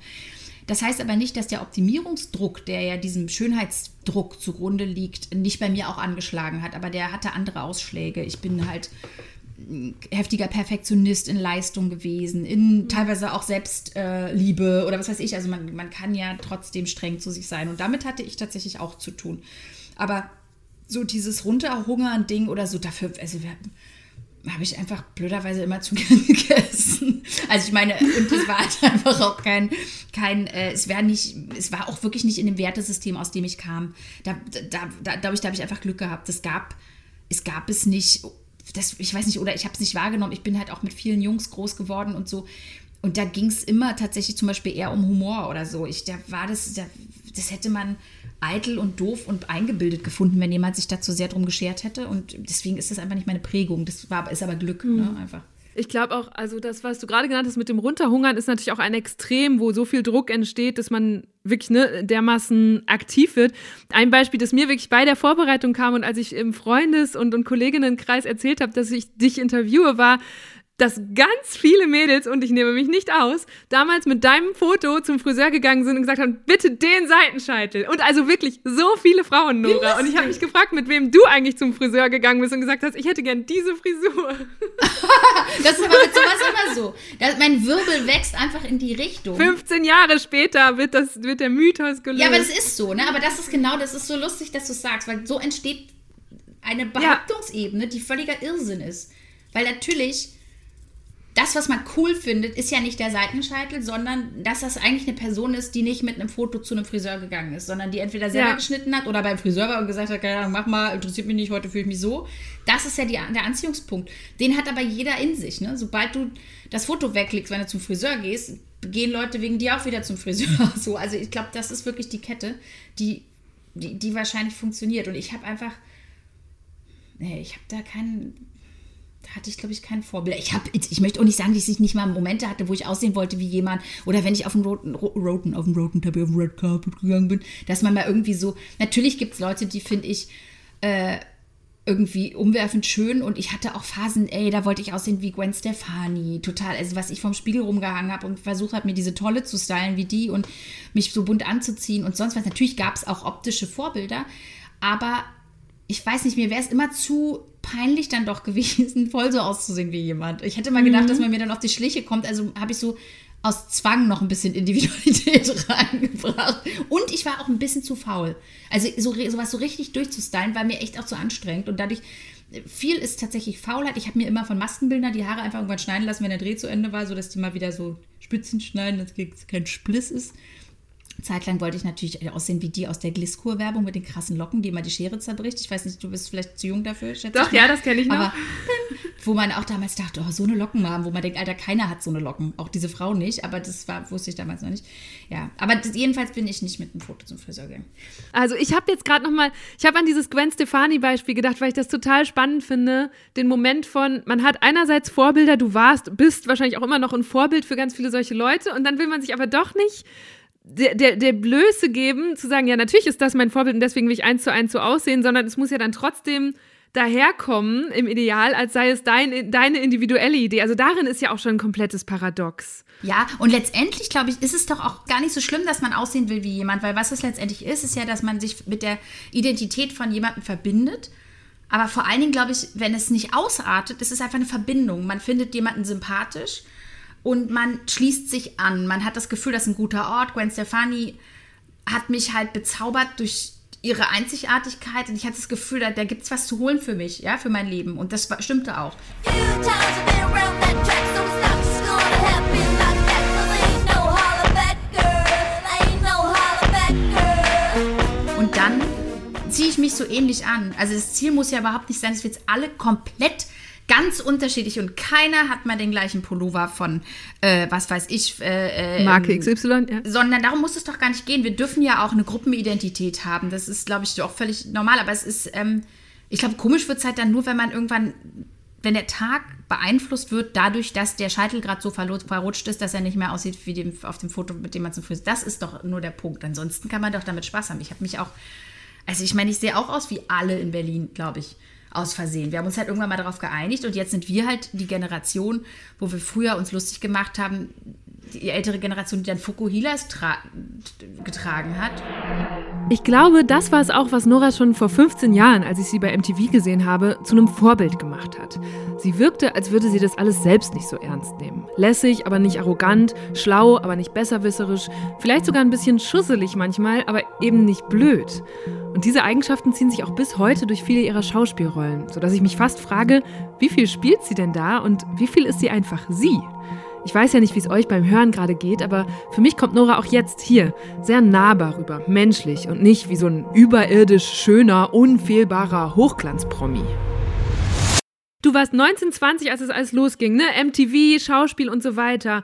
Das heißt aber nicht, dass der Optimierungsdruck, der ja diesem Schönheitsdruck zugrunde liegt, nicht bei mir auch angeschlagen hat. Aber der hatte andere Ausschläge. Ich bin halt heftiger Perfektionist in Leistung gewesen, in teilweise auch Selbstliebe äh, oder was weiß ich. Also man, man kann ja trotzdem streng zu sich sein. Und damit hatte ich tatsächlich auch zu tun. Aber so dieses Runterhungern-Ding oder so, dafür, also wir, habe ich einfach blöderweise immer zu gerne gegessen. Also ich meine, und es war halt einfach auch kein, kein äh, es wäre nicht, es war auch wirklich nicht in dem Wertesystem, aus dem ich kam. Da, da, da ich, da habe ich einfach Glück gehabt. Es gab, es gab es nicht, das, ich weiß nicht, oder ich habe es nicht wahrgenommen. Ich bin halt auch mit vielen Jungs groß geworden und so. Und da ging es immer tatsächlich zum Beispiel eher um Humor oder so. Ich, da war das, da, das hätte man eitel und doof und eingebildet gefunden, wenn jemand sich dazu sehr drum geschert hätte. Und deswegen ist das einfach nicht meine Prägung. Das war, ist aber Glück, mhm. ne, einfach. Ich glaube auch, also das, was du gerade genannt hast mit dem Runterhungern, ist natürlich auch ein Extrem, wo so viel Druck entsteht, dass man wirklich ne, dermaßen aktiv wird. Ein Beispiel, das mir wirklich bei der Vorbereitung kam und als ich im Freundes- und, und Kolleginnenkreis erzählt habe, dass ich dich interviewe, war, dass ganz viele Mädels, und ich nehme mich nicht aus, damals mit deinem Foto zum Friseur gegangen sind und gesagt haben, bitte den Seitenscheitel. Und also wirklich so viele Frauen, Nora. Und ich habe mich gefragt, mit wem du eigentlich zum Friseur gegangen bist und gesagt hast, ich hätte gern diese Frisur. das ist aber mit sowas immer so. Das, mein Wirbel wächst einfach in die Richtung. 15 Jahre später wird, das, wird der Mythos gelöst. Ja, aber das ist so, ne? Aber das ist genau, das ist so lustig, dass du es sagst, weil so entsteht eine Behauptungsebene, die völliger Irrsinn ist. Weil natürlich das, was man cool findet, ist ja nicht der Seitenscheitel, sondern dass das eigentlich eine Person ist, die nicht mit einem Foto zu einem Friseur gegangen ist, sondern die entweder selber ja. geschnitten hat oder beim Friseur war und gesagt hat, keine Ahnung, mach mal, interessiert mich nicht, heute fühle ich mich so. Das ist ja die, der Anziehungspunkt. Den hat aber jeder in sich. Ne? Sobald du das Foto wegklickst, wenn du zum Friseur gehst, gehen Leute wegen dir auch wieder zum Friseur. So, also ich glaube, das ist wirklich die Kette, die, die, die wahrscheinlich funktioniert. Und ich habe einfach, nee, ich habe da keinen hatte ich, glaube ich, kein Vorbild. Ich, hab, ich möchte auch nicht sagen, dass ich nicht mal Momente hatte, wo ich aussehen wollte wie jemand oder wenn ich auf dem roten, roten, auf dem roten Teppich, auf dem Red Carpet gegangen bin, dass man mal irgendwie so, natürlich gibt es Leute, die finde ich äh, irgendwie umwerfend schön und ich hatte auch Phasen, ey, da wollte ich aussehen wie Gwen Stefani, total, also was ich vom Spiegel rumgehangen habe und versucht habe, mir diese Tolle zu stylen wie die und mich so bunt anzuziehen und sonst was. Natürlich gab es auch optische Vorbilder, aber ich weiß nicht, mir wäre es immer zu peinlich dann doch gewesen, voll so auszusehen wie jemand. Ich hätte mal gedacht, mhm. dass man mir dann auf die Schliche kommt. Also habe ich so aus Zwang noch ein bisschen Individualität reingebracht. Und ich war auch ein bisschen zu faul. Also so, sowas so richtig durchzustylen war mir echt auch zu anstrengend. Und dadurch, viel ist tatsächlich Faulheit. Ich habe mir immer von Maskenbildner die Haare einfach irgendwann schneiden lassen, wenn der Dreh zu Ende war, sodass die mal wieder so Spitzen schneiden, dass kein Spliss ist. Zeitlang wollte ich natürlich aussehen wie die aus der Gliskur-Werbung mit den krassen Locken, die immer die Schere zerbricht. Ich weiß nicht, du bist vielleicht zu jung dafür, schätze Doch, ich ja, mal. das kenne ich noch. Aber wo man auch damals dachte, oh, so eine Locken haben, wo man denkt, Alter, keiner hat so eine Locken. Auch diese Frau nicht, aber das war, wusste ich damals noch nicht. Ja, aber das, jedenfalls bin ich nicht mit einem Foto zum Friseur gegangen. Also ich habe jetzt gerade noch mal, ich habe an dieses Gwen Stefani Beispiel gedacht, weil ich das total spannend finde, den Moment von, man hat einerseits Vorbilder, du warst, bist wahrscheinlich auch immer noch ein Vorbild für ganz viele solche Leute und dann will man sich aber doch nicht der, der, der Blöße geben, zu sagen, ja, natürlich ist das mein Vorbild und deswegen will ich eins zu eins so aussehen, sondern es muss ja dann trotzdem daherkommen, im Ideal, als sei es dein, deine individuelle Idee. Also darin ist ja auch schon ein komplettes Paradox. Ja, und letztendlich, glaube ich, ist es doch auch gar nicht so schlimm, dass man aussehen will wie jemand, weil was es letztendlich ist, ist ja, dass man sich mit der Identität von jemandem verbindet. Aber vor allen Dingen, glaube ich, wenn es nicht ausartet, ist es einfach eine Verbindung. Man findet jemanden sympathisch und man schließt sich an. Man hat das Gefühl, das ist ein guter Ort. Gwen Stefani hat mich halt bezaubert durch ihre Einzigartigkeit und ich hatte das Gefühl, da, da gibt es was zu holen für mich, ja, für mein Leben. Und das war, stimmte auch. Und dann ziehe ich mich so ähnlich an. Also das Ziel muss ja überhaupt nicht sein, dass wir jetzt alle komplett ganz unterschiedlich und keiner hat mal den gleichen Pullover von, äh, was weiß ich, äh, äh, Marke XY, ja. sondern darum muss es doch gar nicht gehen. Wir dürfen ja auch eine Gruppenidentität haben. Das ist, glaube ich, auch völlig normal. Aber es ist, ähm, ich glaube, komisch wird es halt dann nur, wenn man irgendwann, wenn der Tag beeinflusst wird dadurch, dass der Scheitel gerade so verrutscht ist, dass er nicht mehr aussieht wie dem, auf dem Foto, mit dem man zum Friseur. Das ist doch nur der Punkt. Ansonsten kann man doch damit Spaß haben. Ich habe mich auch, also ich meine, ich sehe auch aus wie alle in Berlin, glaube ich. Aus Versehen. Wir haben uns halt irgendwann mal darauf geeinigt und jetzt sind wir halt die Generation, wo wir früher uns lustig gemacht haben, die ältere Generation, die dann Fukuhilas tra getragen hat. Ich glaube, das war es auch, was Nora schon vor 15 Jahren, als ich sie bei MTV gesehen habe, zu einem Vorbild gemacht hat. Sie wirkte, als würde sie das alles selbst nicht so ernst nehmen. Lässig, aber nicht arrogant, schlau, aber nicht besserwisserisch, vielleicht sogar ein bisschen schusselig manchmal, aber eben nicht blöd. Und diese Eigenschaften ziehen sich auch bis heute durch viele ihrer Schauspielrollen, sodass ich mich fast frage, wie viel spielt sie denn da und wie viel ist sie einfach sie? Ich weiß ja nicht, wie es euch beim Hören gerade geht, aber für mich kommt Nora auch jetzt hier sehr nahbar rüber, menschlich und nicht wie so ein überirdisch schöner, unfehlbarer Hochglanzpromi. Du warst 1920, als es alles losging, ne? MTV, Schauspiel und so weiter.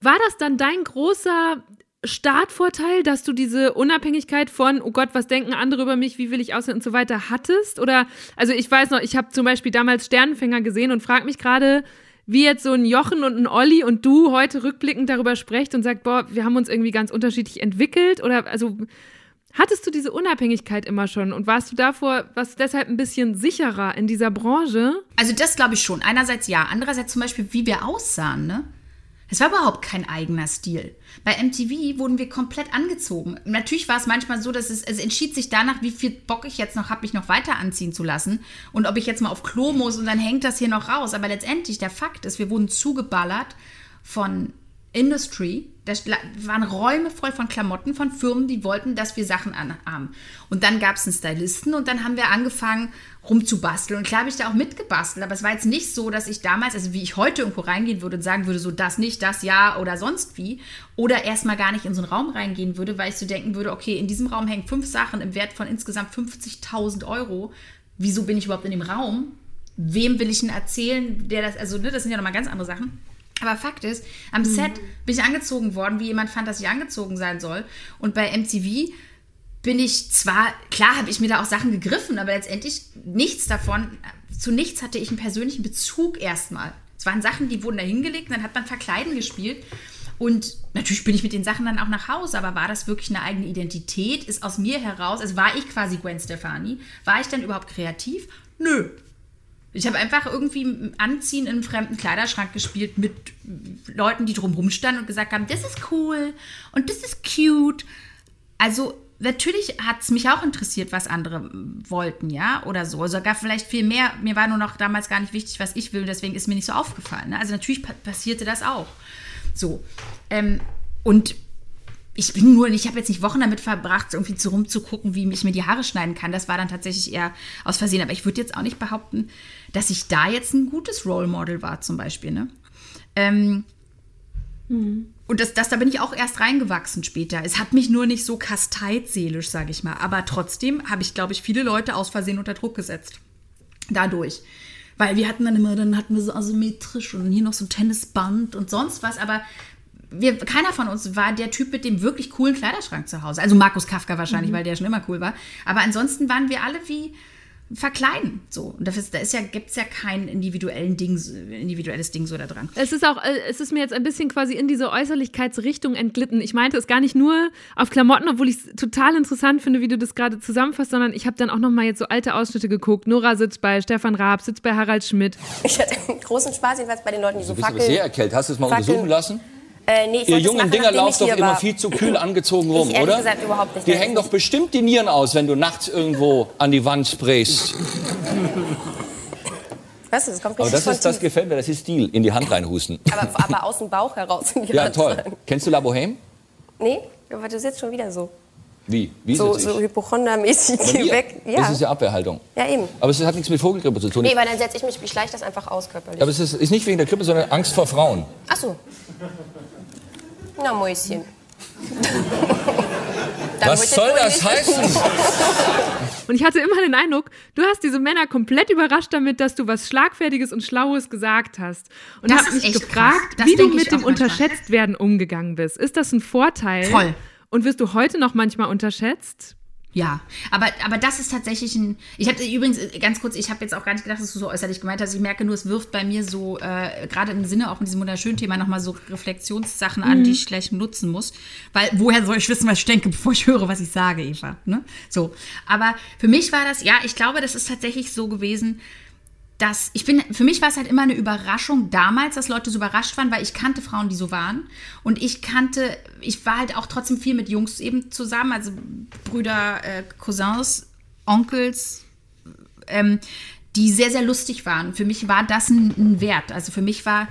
War das dann dein großer Startvorteil, dass du diese Unabhängigkeit von, oh Gott, was denken andere über mich, wie will ich aussehen und so weiter hattest? Oder, also ich weiß noch, ich habe zum Beispiel damals Sternenfänger gesehen und frage mich gerade, wie jetzt so ein Jochen und ein Olli und du heute rückblickend darüber sprecht und sagt, boah, wir haben uns irgendwie ganz unterschiedlich entwickelt oder also hattest du diese Unabhängigkeit immer schon und warst du davor, du deshalb ein bisschen sicherer in dieser Branche? Also das glaube ich schon. Einerseits ja. Andererseits zum Beispiel, wie wir aussahen, ne? Es war überhaupt kein eigener Stil. Bei MTV wurden wir komplett angezogen. Natürlich war es manchmal so, dass es, es entschied sich danach, wie viel Bock ich jetzt noch habe, mich noch weiter anziehen zu lassen. Und ob ich jetzt mal auf Klo muss und dann hängt das hier noch raus. Aber letztendlich, der Fakt ist, wir wurden zugeballert von Industry. Da waren Räume voll von Klamotten von Firmen, die wollten, dass wir Sachen anhaben. Und dann gab es einen Stylisten und dann haben wir angefangen rumzubasteln. Und klar habe ich da auch mitgebastelt, aber es war jetzt nicht so, dass ich damals, also wie ich heute irgendwo reingehen würde und sagen würde, so das nicht, das ja oder sonst wie. Oder erstmal gar nicht in so einen Raum reingehen würde, weil ich so denken würde, okay, in diesem Raum hängen fünf Sachen im Wert von insgesamt 50.000 Euro. Wieso bin ich überhaupt in dem Raum? Wem will ich denn erzählen, der das, also ne, das sind ja nochmal ganz andere Sachen. Aber Fakt ist, am Set bin ich angezogen worden, wie jemand fand, dass ich angezogen sein soll. Und bei MTV bin ich zwar, klar habe ich mir da auch Sachen gegriffen, aber letztendlich nichts davon, zu nichts hatte ich einen persönlichen Bezug erstmal. Es waren Sachen, die wurden da hingelegt, dann hat man Verkleiden gespielt. Und natürlich bin ich mit den Sachen dann auch nach Hause, aber war das wirklich eine eigene Identität? Ist aus mir heraus, also war ich quasi Gwen Stefani? War ich dann überhaupt kreativ? Nö. Ich habe einfach irgendwie Anziehen in einem fremden Kleiderschrank gespielt mit Leuten, die drumherum standen und gesagt haben, das ist cool und das ist cute. Also natürlich hat es mich auch interessiert, was andere wollten, ja, oder so. Sogar vielleicht viel mehr. Mir war nur noch damals gar nicht wichtig, was ich will, deswegen ist mir nicht so aufgefallen. Ne? Also natürlich pa passierte das auch. So. Ähm, und ich bin nur, ich habe jetzt nicht Wochen damit verbracht, irgendwie zu rumzugucken, wie ich mir die Haare schneiden kann. Das war dann tatsächlich eher aus Versehen. Aber ich würde jetzt auch nicht behaupten, dass ich da jetzt ein gutes Role Model war, zum Beispiel. Ne? Ähm, Und das, das, da bin ich auch erst reingewachsen später. Es hat mich nur nicht so kasteit seelisch, sage ich mal. Aber trotzdem habe ich, glaube ich, viele Leute aus Versehen unter Druck gesetzt. Dadurch. Weil wir hatten dann immer, dann hatten wir so asymmetrisch und hier noch so ein Tennisband und sonst was. Aber wir, keiner von uns war der Typ mit dem wirklich coolen Kleiderschrank zu Hause. Also Markus Kafka wahrscheinlich, weil der schon immer cool war. Aber ansonsten waren wir alle wie verkleiden. So. Und dafür ist, da ist ja, gibt es ja kein individuellen Ding, individuelles Ding so da dran. Es ist auch, äh, es ist mir jetzt ein bisschen quasi in diese Äußerlichkeitsrichtung entglitten. Ich meinte es gar nicht nur auf Klamotten, obwohl ich es total interessant finde, wie du das gerade zusammenfasst, sondern ich habe dann auch noch mal jetzt so alte Ausschnitte geguckt. Nora sitzt bei Stefan Raab, sitzt bei Harald Schmidt. Ich hatte großen Spaß jedenfalls bei den Leuten, die so Du bist aber fackeln. sehr erkältet. Hast du es mal Fackeln. untersuchen lassen? Äh, nee, Ihr jungen Dinger lauft ich doch immer war. viel zu kühl angezogen rum, Ich oder? gesagt überhaupt nicht. Die hängen doch bestimmt die Nieren aus, wenn du nachts irgendwo an die Wand sprayst. Weißt du, das kommt Aber das, ist, das gefällt mir, das ist Stil. In die Hand reinhusten. Aber, aber aus dem Bauch heraus. in die Ja, Hand toll. rein. Kennst du La Bohème? Nee, aber du sitzt schon wieder so. Wie? Wie So, so Hypochonder-mäßig weg. Das Ja. ist ja Abwehrhaltung. ja, eben. Aber es hat nichts mit Vogelgrippe zu tun. Nee, weil dann setze ich mich, ich gleiche das einfach aus körperlich. Aber es ist, ist nicht wegen der Grippe, sondern Angst vor Frauen. Ach so. Na, Mäuschen. Was soll das heißen? Und ich hatte immer den Eindruck, du hast diese Männer komplett überrascht damit, dass du was Schlagfertiges und Schlaues gesagt hast. Und habe mich gefragt, wie du mit dem. Unterschätztwerden umgegangen bist. Ist das ein Vorteil? Voll. Und wirst du heute noch manchmal unterschätzt? Ja, aber, aber das ist tatsächlich ein. Ich habe übrigens äh, ganz kurz, ich habe jetzt auch gar nicht gedacht, dass du so äußerlich gemeint hast. Ich merke nur, es wirft bei mir so, äh, gerade im Sinne auch mit diesem wunderschönen Thema, nochmal so Reflexionssachen an, die ich gleich nutzen muss. Weil woher soll ich wissen, was ich denke, bevor ich höre, was ich sage, Eva? Ne? So. Aber für mich war das, ja, ich glaube, das ist tatsächlich so gewesen, dass ich bin, für mich war es halt immer eine Überraschung damals, dass Leute so überrascht waren, weil ich kannte Frauen, die so waren. Und ich kannte, ich war halt auch trotzdem viel mit Jungs eben zusammen, also Brüder, äh, Cousins, Onkels, ähm, die sehr, sehr lustig waren. Für mich war das ein, ein Wert. Also für mich war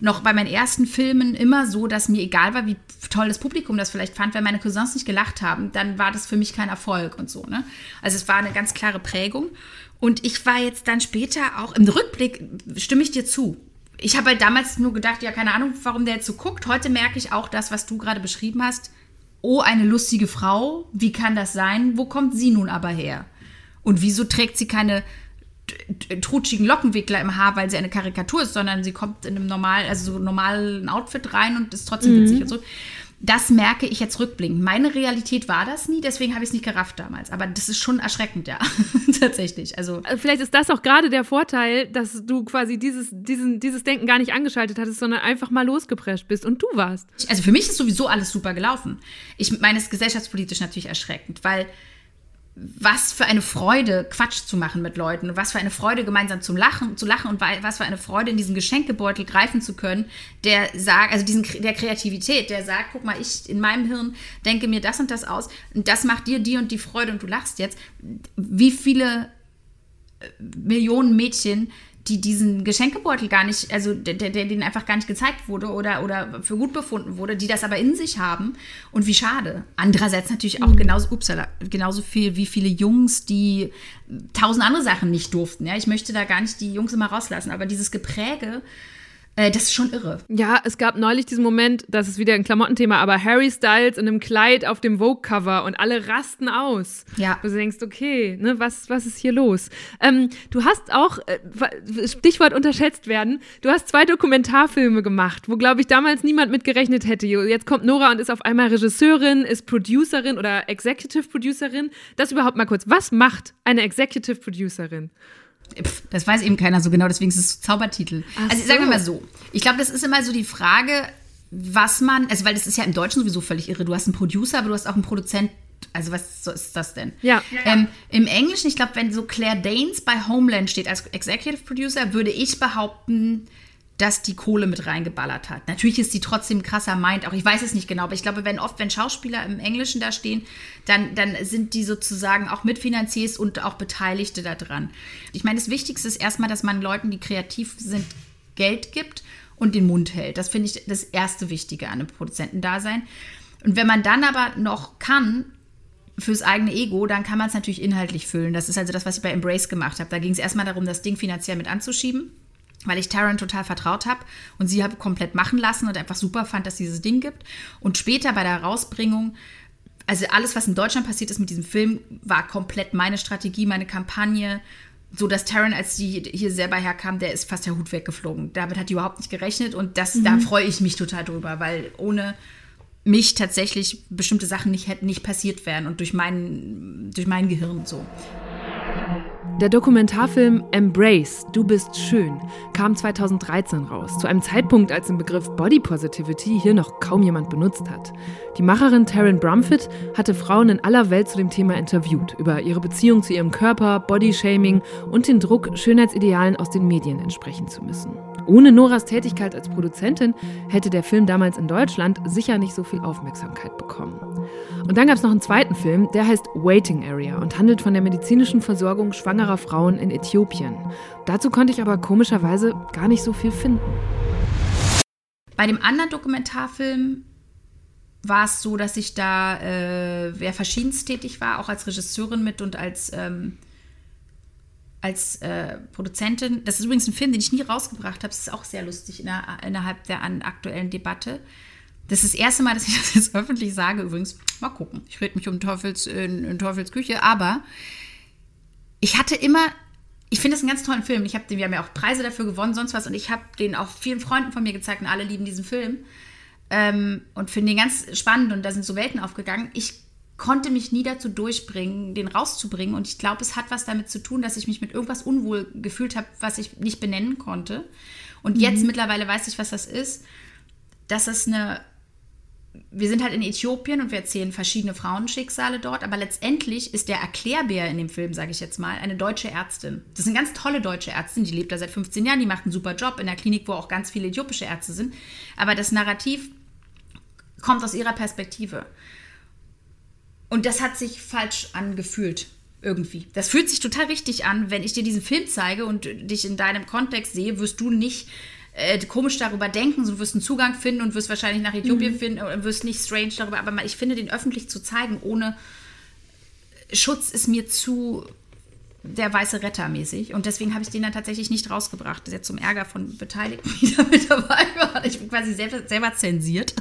noch bei meinen ersten Filmen immer so, dass mir egal war, wie toll das Publikum das vielleicht fand, wenn meine Cousins nicht gelacht haben, dann war das für mich kein Erfolg und so. Ne? Also es war eine ganz klare Prägung. Und ich war jetzt dann später auch, im Rückblick stimme ich dir zu. Ich habe halt damals nur gedacht, ja, keine Ahnung, warum der jetzt so guckt. Heute merke ich auch das, was du gerade beschrieben hast. Oh, eine lustige Frau, wie kann das sein? Wo kommt sie nun aber her? Und wieso trägt sie keine trutschigen Lockenwickler im Haar, weil sie eine Karikatur ist, sondern sie kommt in einem normal, also so normalen Outfit rein und ist trotzdem witzig und so. Das merke ich jetzt rückblickend. Meine Realität war das nie, deswegen habe ich es nicht gerafft damals. Aber das ist schon erschreckend, ja. Tatsächlich. Also, Also Vielleicht ist das auch gerade der Vorteil, dass du quasi dieses, diesen, dieses Denken gar nicht angeschaltet hattest, sondern einfach mal losgeprescht bist und du warst. also für mich ist sowieso alles super gelaufen. Ich meine, es ist gesellschaftspolitisch natürlich erschreckend, weil was für eine Freude, Quatsch zu machen mit Leuten was für eine Freude, gemeinsam zum Lachen, zu lachen und wa- was für eine Freude, in diesen Geschenkebeutel greifen zu können, der sagt, also diesen, der Kreativität, der sagt, guck mal, ich in meinem Hirn denke mir das und das aus und das macht dir die und die Freude und du lachst jetzt. Wie viele äh, Millionen Mädchen, die diesen Geschenkebeutel gar nicht, also der, der, denen einfach gar nicht gezeigt wurde oder, oder für gut befunden wurde, die das aber in sich haben. Und wie schade. Andererseits natürlich auch genauso, upsala, genauso viel wie viele Jungs, die tausend andere Sachen nicht durften. Ja, ich möchte da gar nicht die Jungs immer rauslassen, aber dieses Gepräge, das ist schon irre. Ja, es gab neulich diesen Moment, das ist wieder ein Klamottenthema, aber Harry Styles in einem Kleid auf dem Vogue-Cover und alle rasten aus. Ja. Wo du denkst, okay, ne, was, was ist hier los? Ähm, du hast auch, äh, Stichwort unterschätzt werden, du hast zwei Dokumentarfilme gemacht, wo, glaube ich, damals niemand mit gerechnet hätte. Jetzt kommt Nora und ist auf einmal Regisseurin, ist Producerin oder Executive Producerin. Das überhaupt mal kurz. Was macht eine Executive Producerin? Pff, das weiß eben keiner so genau, deswegen ist es Zaubertitel. Ach also sagen wir so. mal so. Ich glaube, das ist immer so die Frage, was man, also weil das ist ja im Deutschen sowieso völlig irre. Du hast einen Producer, aber du hast auch einen Produzent. Also was so ist das denn? Ja. Ähm, Im Englischen, ich glaube, wenn so Claire Danes bei Homeland steht als Executive Producer, würde ich behaupten, dass die Kohle mit reingeballert hat. Natürlich ist die trotzdem krasser Mind, auch ich weiß es nicht genau, aber ich glaube, wenn oft, wenn Schauspieler im Englischen da stehen, dann, dann sind die sozusagen auch Mitfinanziers und auch Beteiligte daran. Ich meine, das Wichtigste ist erstmal, dass man Leuten, die kreativ sind, Geld gibt und den Mund hält. Das finde ich das erste Wichtige an einem Produzentendasein. Und wenn man dann aber noch kann, fürs eigene Ego, dann kann man es natürlich inhaltlich füllen. Das ist also das, was ich bei Embrace gemacht habe. Da ging es erstmal darum, das Ding finanziell mit anzuschieben. Weil ich Taryn total vertraut habe und sie habe komplett machen lassen und einfach super fand, dass es dieses Ding gibt. Und später bei der Herausbringung, also alles, was in Deutschland passiert ist mit diesem Film, war komplett meine Strategie, meine Kampagne. So dass Taryn, als die hier selber herkam, der ist fast der Hut weggeflogen. Damit hat die überhaupt nicht gerechnet und das, da freue ich mich total drüber, weil ohne mich tatsächlich bestimmte Sachen nicht nicht passiert wären und durch mein, durch mein Gehirn so. Der Dokumentarfilm Embrace, Du bist schön, kam 2013 raus, zu einem Zeitpunkt, als den Begriff Body Positivity hier noch kaum jemand benutzt hat. Die Macherin Taryn Brumfitt hatte Frauen in aller Welt zu dem Thema interviewt, über ihre Beziehung zu ihrem Körper, Bodyshaming und den Druck, Schönheitsidealen aus den Medien entsprechen zu müssen. Ohne Noras Tätigkeit als Produzentin hätte der Film damals in Deutschland sicher nicht so viel Aufmerksamkeit bekommen. Und dann gab es noch einen zweiten Film, der heißt Waiting Area und handelt von der medizinischen Versorgung schwangerer Frauen in Äthiopien. Dazu konnte ich aber komischerweise gar nicht so viel finden. Bei dem anderen Dokumentarfilm war es so, dass ich da äh, wer verschiedenst tätig war, auch als Regisseurin mit und als, ähm, als äh, Produzentin. Das ist übrigens ein Film, den ich nie rausgebracht habe. Das ist auch sehr lustig in der, innerhalb der aktuellen Debatte. Das ist das erste Mal, dass ich das jetzt öffentlich sage. Übrigens, mal gucken. Ich rede mich um Teufels, in, in Teufels Küche, aber ich hatte immer, ich finde das einen ganz tollen Film. Ich habe den, wir haben ja auch Preise dafür gewonnen, sonst was, und ich habe den auch vielen Freunden von mir gezeigt und alle lieben diesen Film ähm, und finde den ganz spannend und da sind so Welten aufgegangen. Ich konnte mich nie dazu durchbringen, den rauszubringen und ich glaube, es hat was damit zu tun, dass ich mich mit irgendwas unwohl gefühlt habe, was ich nicht benennen konnte. Und jetzt mittlerweile weiß ich, was das ist. Das ist eine wir sind halt in Äthiopien und wir erzählen verschiedene Frauenschicksale dort, aber letztendlich ist der Erklärbär in dem Film, sage ich jetzt mal, eine deutsche Ärztin. Das ist eine ganz tolle deutsche Ärztin, die lebt da seit 15 Jahren, die macht einen super Job in der Klinik, wo auch ganz viele äthiopische Ärzte sind. Aber das Narrativ kommt aus ihrer Perspektive. Und das hat sich falsch angefühlt. Irgendwie. Das fühlt sich total richtig an, wenn ich dir diesen Film zeige und dich in deinem Kontext sehe, wirst du nicht äh, komisch darüber denken, so, du wirst einen Zugang finden und wirst wahrscheinlich nach Äthiopien finden und wirst nicht strange darüber, aber ich finde, den öffentlich zu zeigen ohne Schutz ist mir zu der weiße Retter mäßig und deswegen habe ich den dann tatsächlich nicht rausgebracht. Das ist jetzt zum Ärger von Beteiligten, die da mit dabei waren. Ich bin quasi selber, selber zensiert.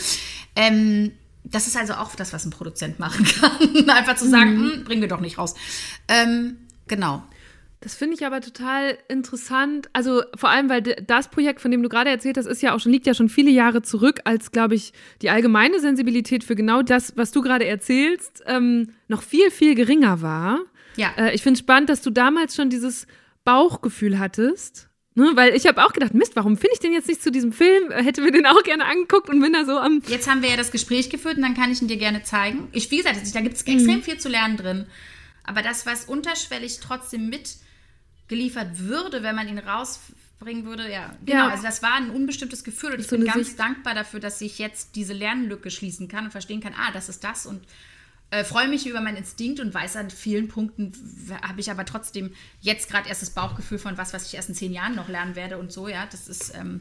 ähm, das ist also auch das, was ein Produzent machen kann. Einfach zu sagen, hm, bringen wir doch nicht raus. Ähm, genau. Das finde ich aber total interessant. Also vor allem, weil das Projekt, von dem du gerade erzählt hast, ist ja auch schon, liegt ja schon viele Jahre zurück, als, glaube ich, die allgemeine Sensibilität für genau das, was du gerade erzählst, ähm, noch viel, viel geringer war. Ja. Äh, ich finde es spannend, dass du damals schon dieses Bauchgefühl hattest. Ne? Weil ich habe auch gedacht, Mist, warum finde ich den jetzt nicht zu diesem Film? Äh, Hätte mir den auch gerne angeguckt und bin da so am. Jetzt haben wir ja das Gespräch geführt und dann kann ich ihn dir gerne zeigen. Ich, wie gesagt, da gibt es extrem viel zu lernen drin. Aber das, was unterschwellig trotzdem mitgeliefert würde, wenn man ihn rausbringen würde, ja, genau. Ja. Also das war ein unbestimmtes Gefühl und ich So bin ganz Sicht. dankbar dafür, dass ich jetzt diese Lernlücke schließen kann und verstehen kann, ah, das ist das und äh, freue mich über meinen Instinkt und weiß an vielen Punkten habe ich aber trotzdem jetzt gerade erst das Bauchgefühl von was, was ich erst in zehn Jahren noch lernen werde und so, ja, das ist, ähm,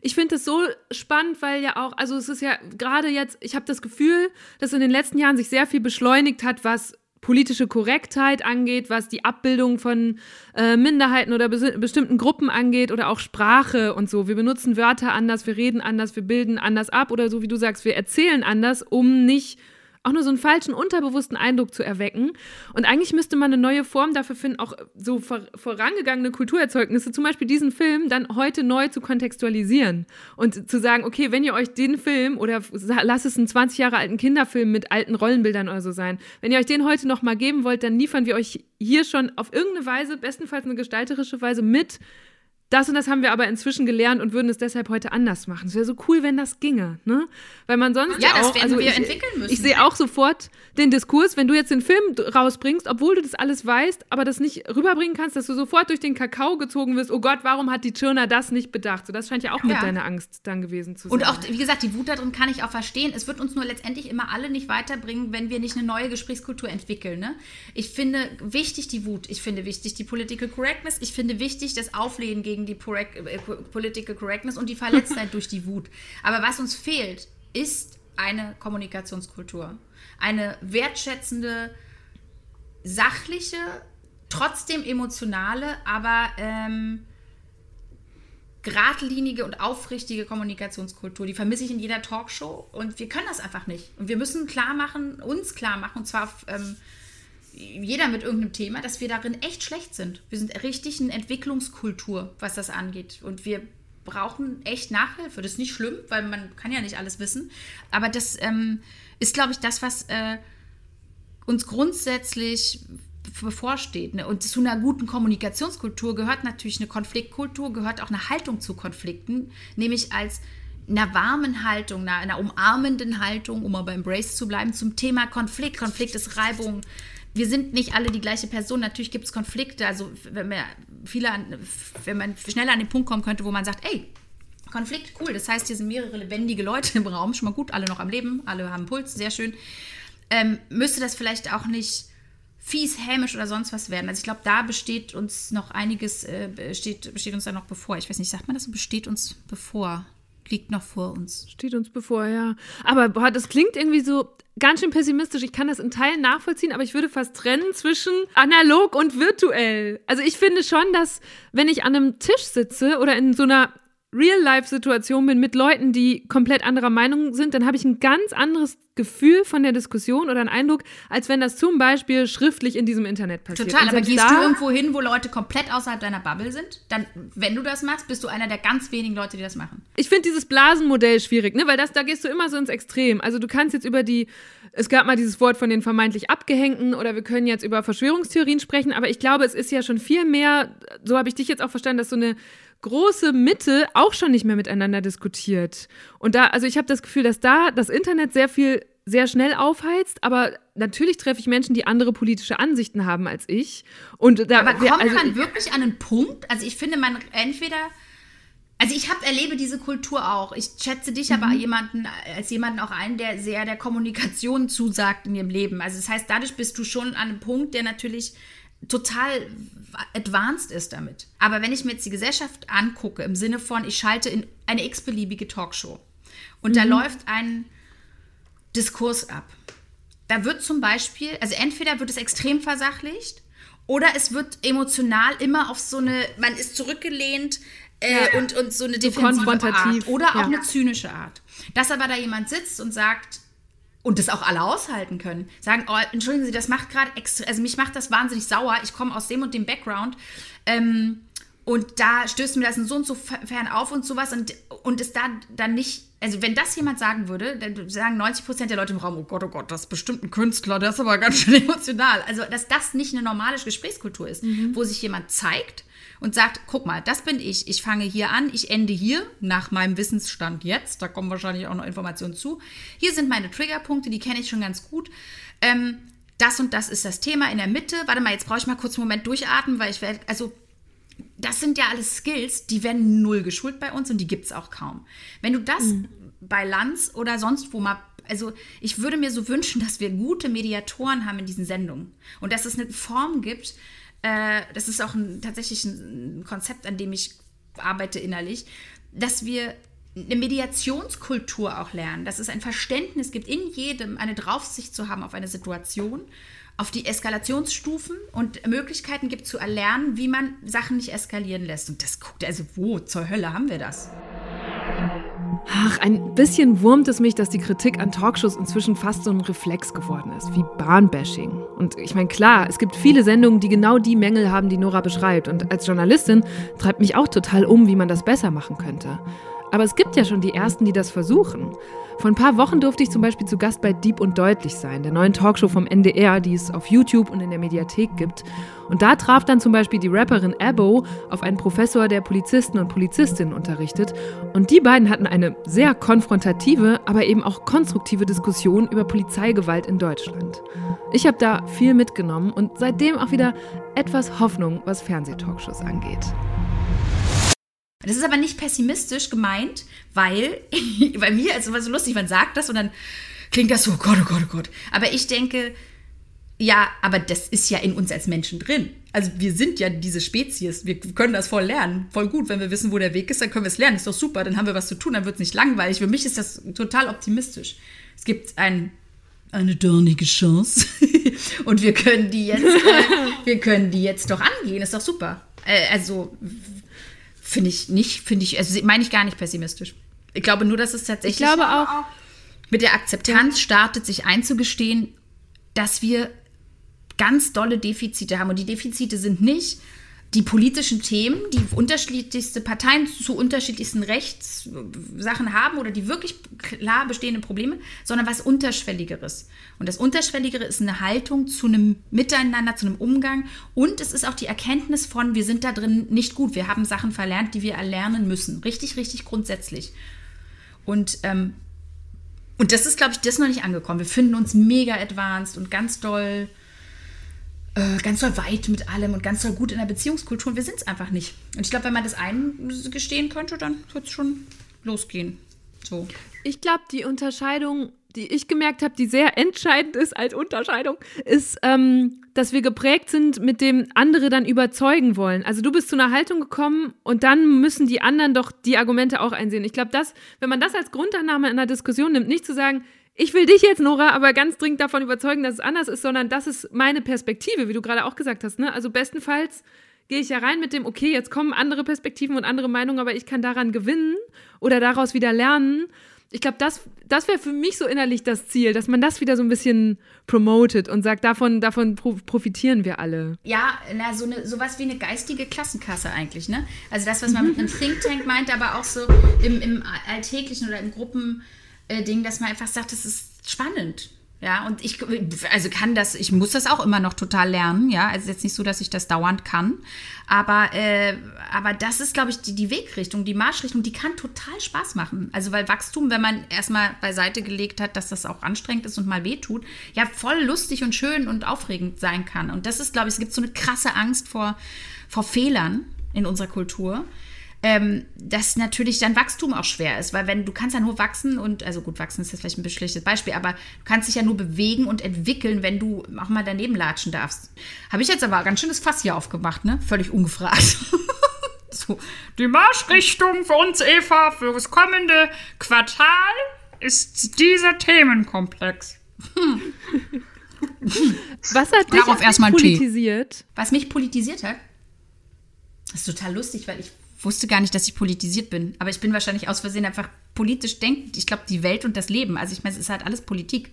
Ich finde es so spannend, weil ja auch, also es ist ja gerade jetzt, ich habe das Gefühl, dass in den letzten Jahren sich sehr viel beschleunigt hat, was politische Korrektheit angeht, was die Abbildung von äh, Minderheiten oder bes bestimmten Gruppen angeht oder auch Sprache und so. Wir benutzen Wörter anders, wir reden anders, wir bilden anders ab oder so wie du sagst, wir erzählen anders, um nicht auch nur so einen falschen, unterbewussten Eindruck zu erwecken. Und eigentlich müsste man eine neue Form dafür finden, auch so vor, vorangegangene Kulturerzeugnisse, zum Beispiel diesen Film, dann heute neu zu kontextualisieren. Und zu sagen, okay, wenn ihr euch den Film oder lass es einen 20 Jahre alten Kinderfilm mit alten Rollenbildern oder so sein, wenn ihr euch den heute noch mal geben wollt, dann liefern wir euch hier schon auf irgendeine Weise, bestenfalls eine gestalterische Weise mit, das und das haben wir aber inzwischen gelernt und würden es deshalb heute anders machen. Es wäre so cool, wenn das ginge, ne? Weil man sonst Ja, ja, das auch, werden also wir ich, entwickeln müssen. Ich sehe auch sofort den Diskurs, wenn du jetzt den Film rausbringst, obwohl du das alles weißt, aber das nicht rüberbringen kannst, dass du sofort durch den Kakao gezogen wirst. Oh Gott, warum hat die Tschirner das nicht bedacht? So, das scheint ja auch mit Ja. deiner Angst dann gewesen zu sein. Und auch, wie gesagt, die Wut darin kann ich auch verstehen. Es wird uns nur letztendlich immer alle nicht weiterbringen, wenn wir nicht eine neue Gesprächskultur entwickeln. Ne? Ich finde wichtig die Wut, ich finde wichtig die Political Correctness, ich finde wichtig das Auflehnen gegen die Correct, äh, Political Correctness und die Verletztheit durch die Wut. Aber was uns fehlt, ist eine Kommunikationskultur. Eine wertschätzende, sachliche, trotzdem emotionale, aber ähm, geradlinige und aufrichtige Kommunikationskultur. Die vermisse ich in jeder Talkshow und wir können das einfach nicht. Und wir müssen klar machen, uns klar machen, und zwar ähm, jeder mit irgendeinem Thema, dass wir darin echt schlecht sind. Wir sind richtig eine Entwicklungskultur, was das angeht. Und wir brauchen echt Nachhilfe. Das ist nicht schlimm, weil man kann ja nicht alles wissen. Aber das ähm, ist, glaube ich, das, was äh, uns grundsätzlich bevorsteht. Ne? Und zu einer guten Kommunikationskultur gehört natürlich eine Konfliktkultur, gehört auch eine Haltung zu Konflikten, nämlich als einer warmen Haltung, einer, einer umarmenden Haltung, um mal beim Brace zu bleiben, zum Thema Konflikt. Konflikt ist Reibung. Wir sind nicht alle die gleiche Person. Natürlich gibt es Konflikte. Also wenn, wir viele an, wenn man schneller an den Punkt kommen könnte, wo man sagt, ey, Konflikt, cool. Das heißt, hier sind mehrere lebendige Leute im Raum. Schon mal gut, alle noch am Leben, alle haben Puls, sehr schön. Ähm, müsste das vielleicht auch nicht fies, hämisch oder sonst was werden. Also ich glaube, da besteht uns noch einiges, äh, besteht, besteht uns da noch bevor. Ich weiß nicht, sagt man das so, besteht uns bevor? Liegt noch vor uns. Steht uns bevor, ja. Aber boah, das klingt irgendwie so ganz schön pessimistisch. Ich kann das in Teilen nachvollziehen, aber ich würde fast trennen zwischen analog und virtuell. Also ich finde schon, dass wenn ich an einem Tisch sitze oder in so einer Real-Life-Situation bin mit Leuten, die komplett anderer Meinung sind, dann habe ich ein ganz anderes Gefühl von der Diskussion oder einen Eindruck, als wenn das zum Beispiel schriftlich in diesem Internet passiert. Total, aber gehst du irgendwo hin, wo Leute komplett außerhalb deiner Bubble sind? Dann, wenn du das machst, bist du einer der ganz wenigen Leute, die das machen. Ich finde dieses Blasenmodell schwierig, ne? weil das, da gehst du immer so ins Extrem. Also du kannst jetzt über die, es gab mal dieses Wort von den vermeintlich Abgehängten oder wir können jetzt über Verschwörungstheorien sprechen, aber ich glaube, es ist ja schon viel mehr, so habe ich dich jetzt auch verstanden, dass so eine große Mitte auch schon nicht mehr miteinander diskutiert. Und da, also ich habe das Gefühl, dass da das Internet sehr viel sehr schnell aufheizt, aber natürlich treffe ich Menschen, die andere politische Ansichten haben als ich. Und da, Aber kommt also, man wirklich an einen Punkt? Also ich finde, man entweder. Also ich hab, erlebe diese Kultur auch. Ich schätze dich Mhm. aber jemanden, als jemanden auch ein, der sehr der Kommunikation zusagt in ihrem Leben. Also das heißt, dadurch bist du schon an einem Punkt, der natürlich total advanced ist damit. Aber wenn ich mir jetzt die Gesellschaft angucke, im Sinne von, ich schalte in eine x-beliebige Talkshow und da Mhm. läuft ein Diskurs ab. Da wird zum Beispiel, also entweder wird es extrem versachlicht oder es wird emotional immer auf so eine, man ist zurückgelehnt äh, und, und so eine defensive Art oder auch ja. eine zynische Art. Dass aber da jemand sitzt und sagt, und das auch alle aushalten können, sagen, oh, entschuldigen Sie, das macht gerade extra, also mich macht das wahnsinnig sauer, ich komme aus dem und dem Background ähm, und da stößt mir das in so und so fern auf und sowas und, und es da dann nicht, also wenn das jemand sagen würde, dann sagen 90 Prozent der Leute im Raum, oh Gott, oh Gott, das ist bestimmt ein Künstler, der ist aber ganz schön emotional. Also, dass das nicht eine normale Gesprächskultur ist, wo sich jemand zeigt und sagt, guck mal, das bin ich, ich fange hier an, ich ende hier, nach meinem Wissensstand jetzt, da kommen wahrscheinlich auch noch Informationen zu. Hier sind meine Triggerpunkte, die kenne ich schon ganz gut. Ähm, das und das ist das Thema in der Mitte. Warte mal, jetzt brauche ich mal kurz einen Moment durchatmen, weil ich werde, also das sind ja alles Skills, die werden null geschult bei uns und die gibt es auch kaum. Wenn du das bei Lanz oder sonst wo mal, also ich würde mir so wünschen, dass wir gute Mediatoren haben in diesen Sendungen und dass es eine Form gibt, äh, das ist auch ein, tatsächlich ein Konzept, an dem ich arbeite innerlich, dass wir eine Mediationskultur auch lernen, dass es ein Verständnis gibt, in jedem eine Draufsicht zu haben auf eine Situation, auf die Eskalationsstufen und Möglichkeiten gibt zu erlernen, wie man Sachen nicht eskalieren lässt. Und das guckt, also wo zur Hölle haben wir das? Ach, ein bisschen wurmt es mich, dass die Kritik an Talkshows inzwischen fast so ein Reflex geworden ist, wie Bahnbashing. Und ich meine, klar, es gibt viele Sendungen, die genau die Mängel haben, die Nora beschreibt. Und als Journalistin treibt mich auch total um, wie man das besser machen könnte. Aber es gibt ja schon die Ersten, die das versuchen. Vor ein paar Wochen durfte ich zum Beispiel zu Gast bei Dieb und Deutlich sein, der neuen Talkshow vom NDR, die es auf YouTube und in der Mediathek gibt. Und da traf dann zum Beispiel die Rapperin Abbo auf einen Professor, der Polizisten und Polizistinnen unterrichtet. Und die beiden hatten eine sehr konfrontative, aber eben auch konstruktive Diskussion über Polizeigewalt in Deutschland. Ich habe da viel mitgenommen und seitdem auch wieder etwas Hoffnung, was Fernsehtalkshows angeht. Das ist aber nicht pessimistisch gemeint, weil bei mir, also war so lustig, man sagt das und dann klingt das so, oh Gott, oh Gott, oh Gott. Aber ich denke, ja, aber das ist ja in uns als Menschen drin. Also wir sind ja diese Spezies, wir können das voll lernen, voll gut. Wenn wir wissen, wo der Weg ist, dann können wir es lernen. Ist doch super, dann haben wir was zu tun, dann wird es nicht langweilig. Für mich ist das total optimistisch. Es gibt ein, eine dornige Chance und wir können die jetzt, wir können die jetzt doch angehen. Ist doch super. Äh, also finde ich nicht, finde ich, also meine ich gar nicht pessimistisch. Ich glaube nur, dass es tatsächlich Ich glaube auch, mit der Akzeptanz startet, sich einzugestehen, dass wir ganz dolle Defizite haben. Und die Defizite sind nicht die politischen Themen, die unterschiedlichste Parteien zu unterschiedlichsten Rechtssachen haben oder die wirklich klar bestehenden Probleme, sondern was Unterschwelligeres. Und das Unterschwelligere ist eine Haltung zu einem Miteinander, zu einem Umgang. Und es ist auch die Erkenntnis von, wir sind da drin nicht gut. Wir haben Sachen verlernt, die wir erlernen müssen. Richtig, richtig grundsätzlich. Und ähm, und das ist, glaube ich, das noch nicht angekommen. Wir finden uns mega advanced und ganz doll, äh, ganz doll weit mit allem und ganz doll gut in der Beziehungskultur. Und wir sind es einfach nicht. Und ich glaube, wenn man das eingestehen könnte, dann wird es schon losgehen. So. Ich glaube, die Unterscheidung, die ich gemerkt habe, die sehr entscheidend ist als Unterscheidung, ist, ähm, dass wir geprägt sind, mit dem andere dann überzeugen wollen. Also du bist zu einer Haltung gekommen und dann müssen die anderen doch die Argumente auch einsehen. Ich glaube, wenn man das als Grundannahme in einer Diskussion nimmt, nicht zu sagen, ich will dich jetzt, Nora, aber ganz dringend davon überzeugen, dass es anders ist, sondern das ist meine Perspektive, wie du gerade auch gesagt hast. Ne? Also bestenfalls gehe ich ja rein mit dem, okay, jetzt kommen andere Perspektiven und andere Meinungen, aber ich kann daran gewinnen oder daraus wieder lernen. Ich glaube, das, das wäre für mich so innerlich das Ziel, dass man das wieder so ein bisschen promotet und sagt, davon, davon pro profitieren wir alle. Ja, na, so eine, sowas wie eine geistige Klassenkasse eigentlich, ne? Also das, was man mit einem Think Tank meint, aber auch so im, im alltäglichen oder im Gruppending, dass man einfach sagt, das ist spannend. Ja, und ich, also kann das, ich muss das auch immer noch total lernen, ja. Also jetzt nicht so, dass ich das dauernd kann. Aber, äh, aber das ist, glaube ich, die, die Wegrichtung, die Marschrichtung, die kann total Spaß machen. Also, weil Wachstum, wenn man erstmal beiseite gelegt hat, dass das auch anstrengend ist und mal wehtut, ja, voll lustig und schön und aufregend sein kann. Und das ist, glaube ich, es gibt so eine krasse Angst vor, vor Fehlern in unserer Kultur ähm, dass natürlich dann Wachstum auch schwer ist, weil wenn du kannst ja nur wachsen und, also gut, wachsen ist jetzt vielleicht ein bisschen schlechtes Beispiel, aber du kannst dich ja nur bewegen und entwickeln, wenn du auch mal daneben latschen darfst. Habe ich jetzt aber ein ganz schönes Fass hier aufgemacht, ne? Völlig ungefragt. so, die Marschrichtung für uns, Eva, für das kommende Quartal ist dieser Themenkomplex. Was hat dich Darauf erstmal einen Tee. politisiert? Was mich politisiert hat, das ist total lustig, weil ich wusste gar nicht, dass ich politisiert bin. Aber ich bin wahrscheinlich aus Versehen einfach politisch denkend. Ich glaube, die Welt und das Leben. Also ich meine, es ist halt alles Politik.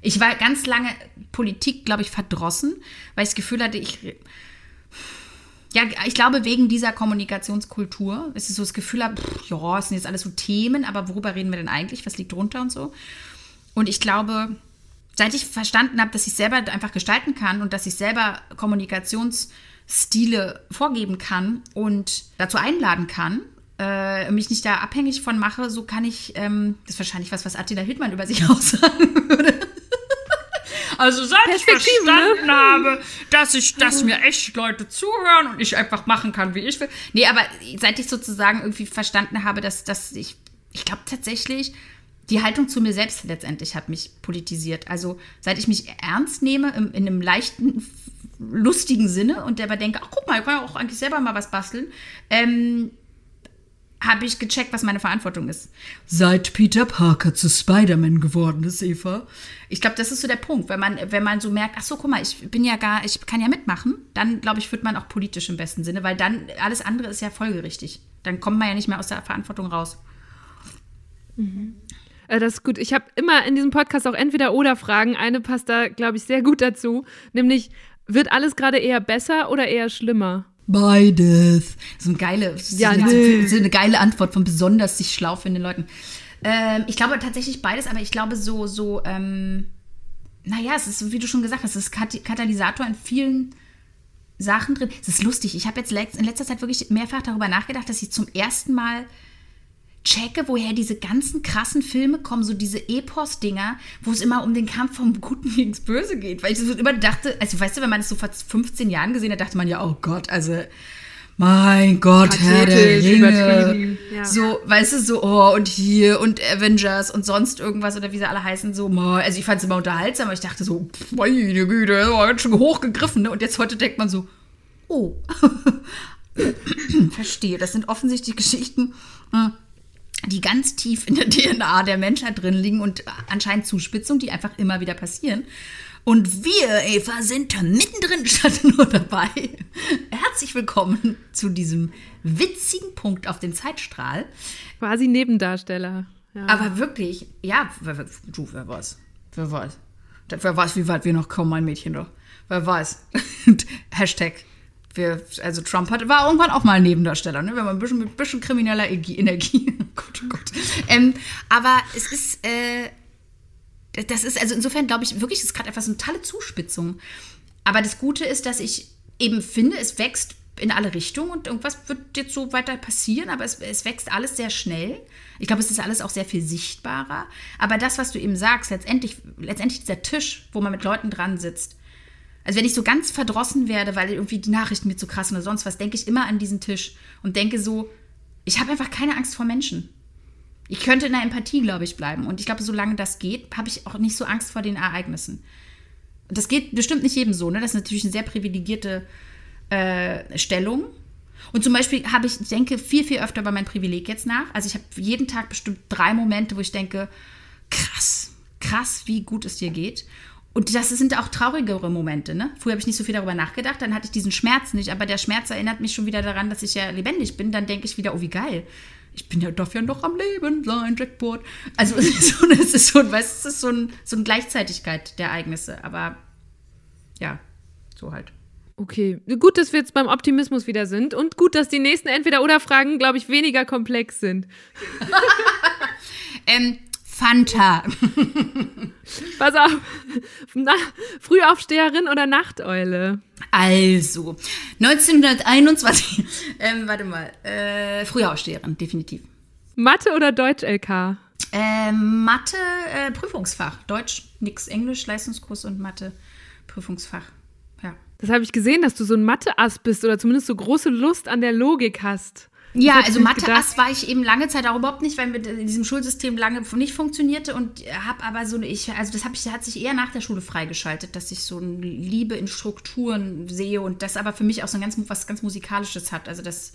Ich war ganz lange Politik, glaube ich, verdrossen, weil ich das Gefühl hatte, ich. Ja, ich glaube, wegen dieser Kommunikationskultur, es ist so das Gefühl pff, ja, es sind jetzt alles so Themen, aber worüber reden wir denn eigentlich? Was liegt drunter und so? Und ich glaube, seit ich verstanden habe, dass ich selber einfach gestalten kann und dass ich selber Kommunikationsstile vorgeben kann und dazu einladen kann, äh, mich nicht da abhängig von mache, so kann ich, ähm, das ist wahrscheinlich was, was Attila Hildmann über sich aussagen würde. Also seit ich ne? verstanden habe, dass ich, dass mir echt Leute zuhören und ich einfach machen kann, wie ich will. Nee, aber seit ich sozusagen irgendwie verstanden habe, dass, dass ich, ich glaube tatsächlich, die Haltung zu mir selbst letztendlich hat mich politisiert. Also seit ich mich ernst nehme, im, in einem leichten, lustigen Sinne und dabei denke, ach guck mal, ich kann ja auch eigentlich selber mal was basteln, ähm, habe ich gecheckt, was meine Verantwortung ist. Seit Peter Parker zu Spider-Man geworden ist, Eva. Ich glaube, das ist so der Punkt. Wenn man, wenn man so merkt, ach so, guck mal, ich bin ja gar, ich kann ja mitmachen, dann glaube ich, wird man auch politisch im besten Sinne, weil dann alles andere ist ja folgerichtig. Dann kommt man ja nicht mehr aus der Verantwortung raus. Äh, Das ist gut. Ich habe immer in diesem Podcast auch entweder oder Fragen. Eine passt da, glaube ich, sehr gut dazu. Nämlich, wird alles gerade eher besser oder eher schlimmer? Beides. So eine geile, Ja, so, nee. so eine geile Antwort von besonders sich schlau findenden Leuten. Ähm, ich glaube tatsächlich beides, aber ich glaube so, so, ähm, naja, es ist, wie du schon gesagt hast, es ist Kat Katalysator in vielen Sachen drin. Es ist lustig. Ich habe jetzt in letzter Zeit wirklich mehrfach darüber nachgedacht, dass ich zum ersten Mal checke, woher diese ganzen krassen Filme kommen, so diese Epos-Dinger, wo es immer um den Kampf vom Guten gegen das Böse geht. Weil ich so immer dachte, also weißt du, wenn man das so vor 15 Jahren gesehen hat, dachte man ja, oh Gott, also mein Gott, Herr der Pathetisch, Ringe. ja. So, weißt du, so, oh, und hier und Avengers und sonst irgendwas oder wie sie alle heißen, so, also ich fand es immer unterhaltsam, aber ich dachte so, pff, meine Güte, das war ganz schön hochgegriffen, ne? Und jetzt heute denkt man so, oh, verstehe, das sind offensichtlich Geschichten, äh, die ganz tief in der DNA der Menschheit drin liegen und anscheinend Zuspitzungen, die einfach immer wieder passieren. Und wir, Eva, sind mittendrin statt nur dabei. Herzlich willkommen zu diesem witzigen Punkt auf dem Zeitstrahl. Quasi Nebendarsteller. Ja. Aber wirklich, ja, du, wer weiß. Wer weiß. Wer weiß, wie weit wir noch kommen, mein Mädchen doch. Wer weiß. Hashtag. Wir, also Trump hat, war irgendwann auch mal ein Nebendarsteller, ne? Wenn man ein bisschen mit ein bisschen krimineller Energie. Energie. Gott, oh. Ähm, aber es ist, äh, das ist, also insofern glaube ich wirklich, das ist gerade einfach so eine tolle Zuspitzung. Aber das Gute ist, dass ich eben finde, es wächst in alle Richtungen und irgendwas wird jetzt so weiter passieren, aber es, es wächst alles sehr schnell. Ich glaube, es ist alles auch sehr viel sichtbarer. Aber das, was du eben sagst, letztendlich, letztendlich dieser Tisch, wo man mit Leuten dran sitzt, also wenn ich so ganz verdrossen werde, weil irgendwie die Nachrichten mir zu krass sind oder sonst was, denke ich immer an diesen Tisch und denke so, ich habe einfach keine Angst vor Menschen. Ich könnte in der Empathie, glaube ich, bleiben. Und ich glaube, solange das geht, habe ich auch nicht so Angst vor den Ereignissen. Und das geht bestimmt nicht jedem so, ne? Das ist natürlich eine sehr privilegierte äh, Stellung. Und zum Beispiel habe ich, denke viel, viel öfter über mein Privileg jetzt nach. Also ich habe jeden Tag bestimmt drei Momente, wo ich denke, krass, krass, wie gut es dir geht. Und das sind auch traurigere Momente. Ne? Früher habe ich nicht so viel darüber nachgedacht, dann hatte ich diesen Schmerz nicht, aber der Schmerz erinnert mich schon wieder daran, dass ich ja lebendig bin. Dann denke ich wieder, oh, wie geil. Ich bin ja, darf ja noch am Leben sein, Jackpot. Also es ist so, es ist so, weißt, es ist so, ein, so eine Gleichzeitigkeit der Ereignisse. Aber ja, so halt. Okay, gut, dass wir jetzt beim Optimismus wieder sind und gut, dass die nächsten Entweder-Oder-Fragen, glaube ich, weniger komplex sind. Ähm, Fanta. Pass auf, Na, Frühaufsteherin oder Nachteule? Also, 1921. ähm, warte mal. Äh, Frühaufsteherin, definitiv. Mathe oder Deutsch-LK? Ähm, Mathe, äh, Prüfungsfach. Deutsch, nix. Englisch, Leistungskurs und Mathe, Prüfungsfach. Ja. Das habe ich gesehen, dass du so ein Mathe-Ass bist oder zumindest so große Lust an der Logik hast. Ja, also. Mathe-Ass war ich eben lange Zeit auch überhaupt nicht, weil mit in diesem Schulsystem lange nicht funktionierte und habe aber so eine, ich, also das hab ich, hat sich eher nach der Schule freigeschaltet, dass ich so eine Liebe in Strukturen sehe und das aber für mich auch so ein ganz, was ganz Musikalisches hat. Also das,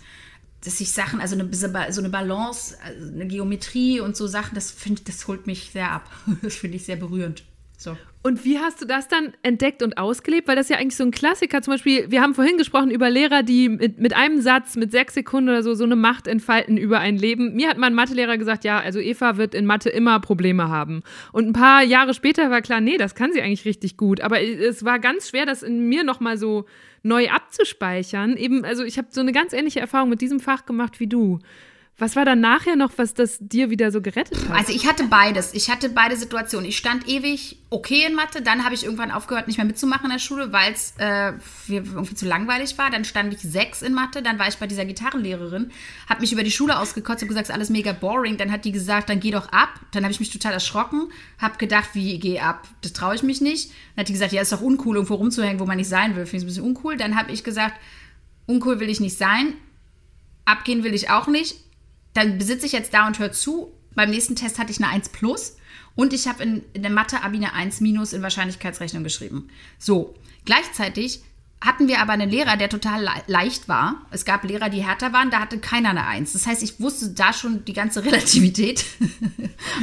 dass ich Sachen, also eine, so eine Balance, also eine Geometrie und so Sachen, das finde ich, das holt mich sehr ab. Das finde ich sehr berührend. So. Und wie hast du das dann entdeckt und ausgelebt? Weil das ja eigentlich so ein Klassiker. Zum Beispiel, wir haben vorhin gesprochen über Lehrer, die mit, mit einem Satz, mit sechs Sekunden oder so, so eine Macht entfalten über ein Leben. Mir hat mein Mathelehrer gesagt, ja, also Eva wird in Mathe immer Probleme haben. Und ein paar Jahre später war klar, nee, das kann sie eigentlich richtig gut. Aber es war ganz schwer, das in mir nochmal so neu abzuspeichern. Eben, also ich habe so eine ganz ähnliche Erfahrung mit diesem Fach gemacht wie du. Was war dann nachher noch, was das dir wieder so gerettet hat? Also ich hatte beides. Ich hatte beide Situationen. Ich stand ewig okay in Mathe, dann habe ich irgendwann aufgehört, nicht mehr mitzumachen in der Schule, weil es äh, irgendwie zu langweilig war. Dann stand ich sechs in Mathe, dann war ich bei dieser Gitarrenlehrerin, habe mich über die Schule ausgekotzt, habe gesagt, es ist alles mega boring. Dann hat die gesagt, dann geh doch ab. Dann habe ich mich total erschrocken, habe gedacht, wie geh ab? Das traue ich mich nicht. Dann hat die gesagt, ja, ist doch uncool, irgendwo rumzuhängen, wo man nicht sein will. Finde ich ein bisschen uncool. Dann habe ich gesagt, uncool will ich nicht sein, abgehen will ich auch nicht dann besitze ich jetzt da und hör zu. Beim nächsten Test hatte ich eine 1 plus und ich habe in, in der Mathe-Abi eine 1 minus in Wahrscheinlichkeitsrechnung geschrieben. So, gleichzeitig hatten wir aber einen Lehrer, der total le leicht war. Es gab Lehrer, die härter waren, da hatte keiner eine 1. Das heißt, ich wusste da schon die ganze Relativität,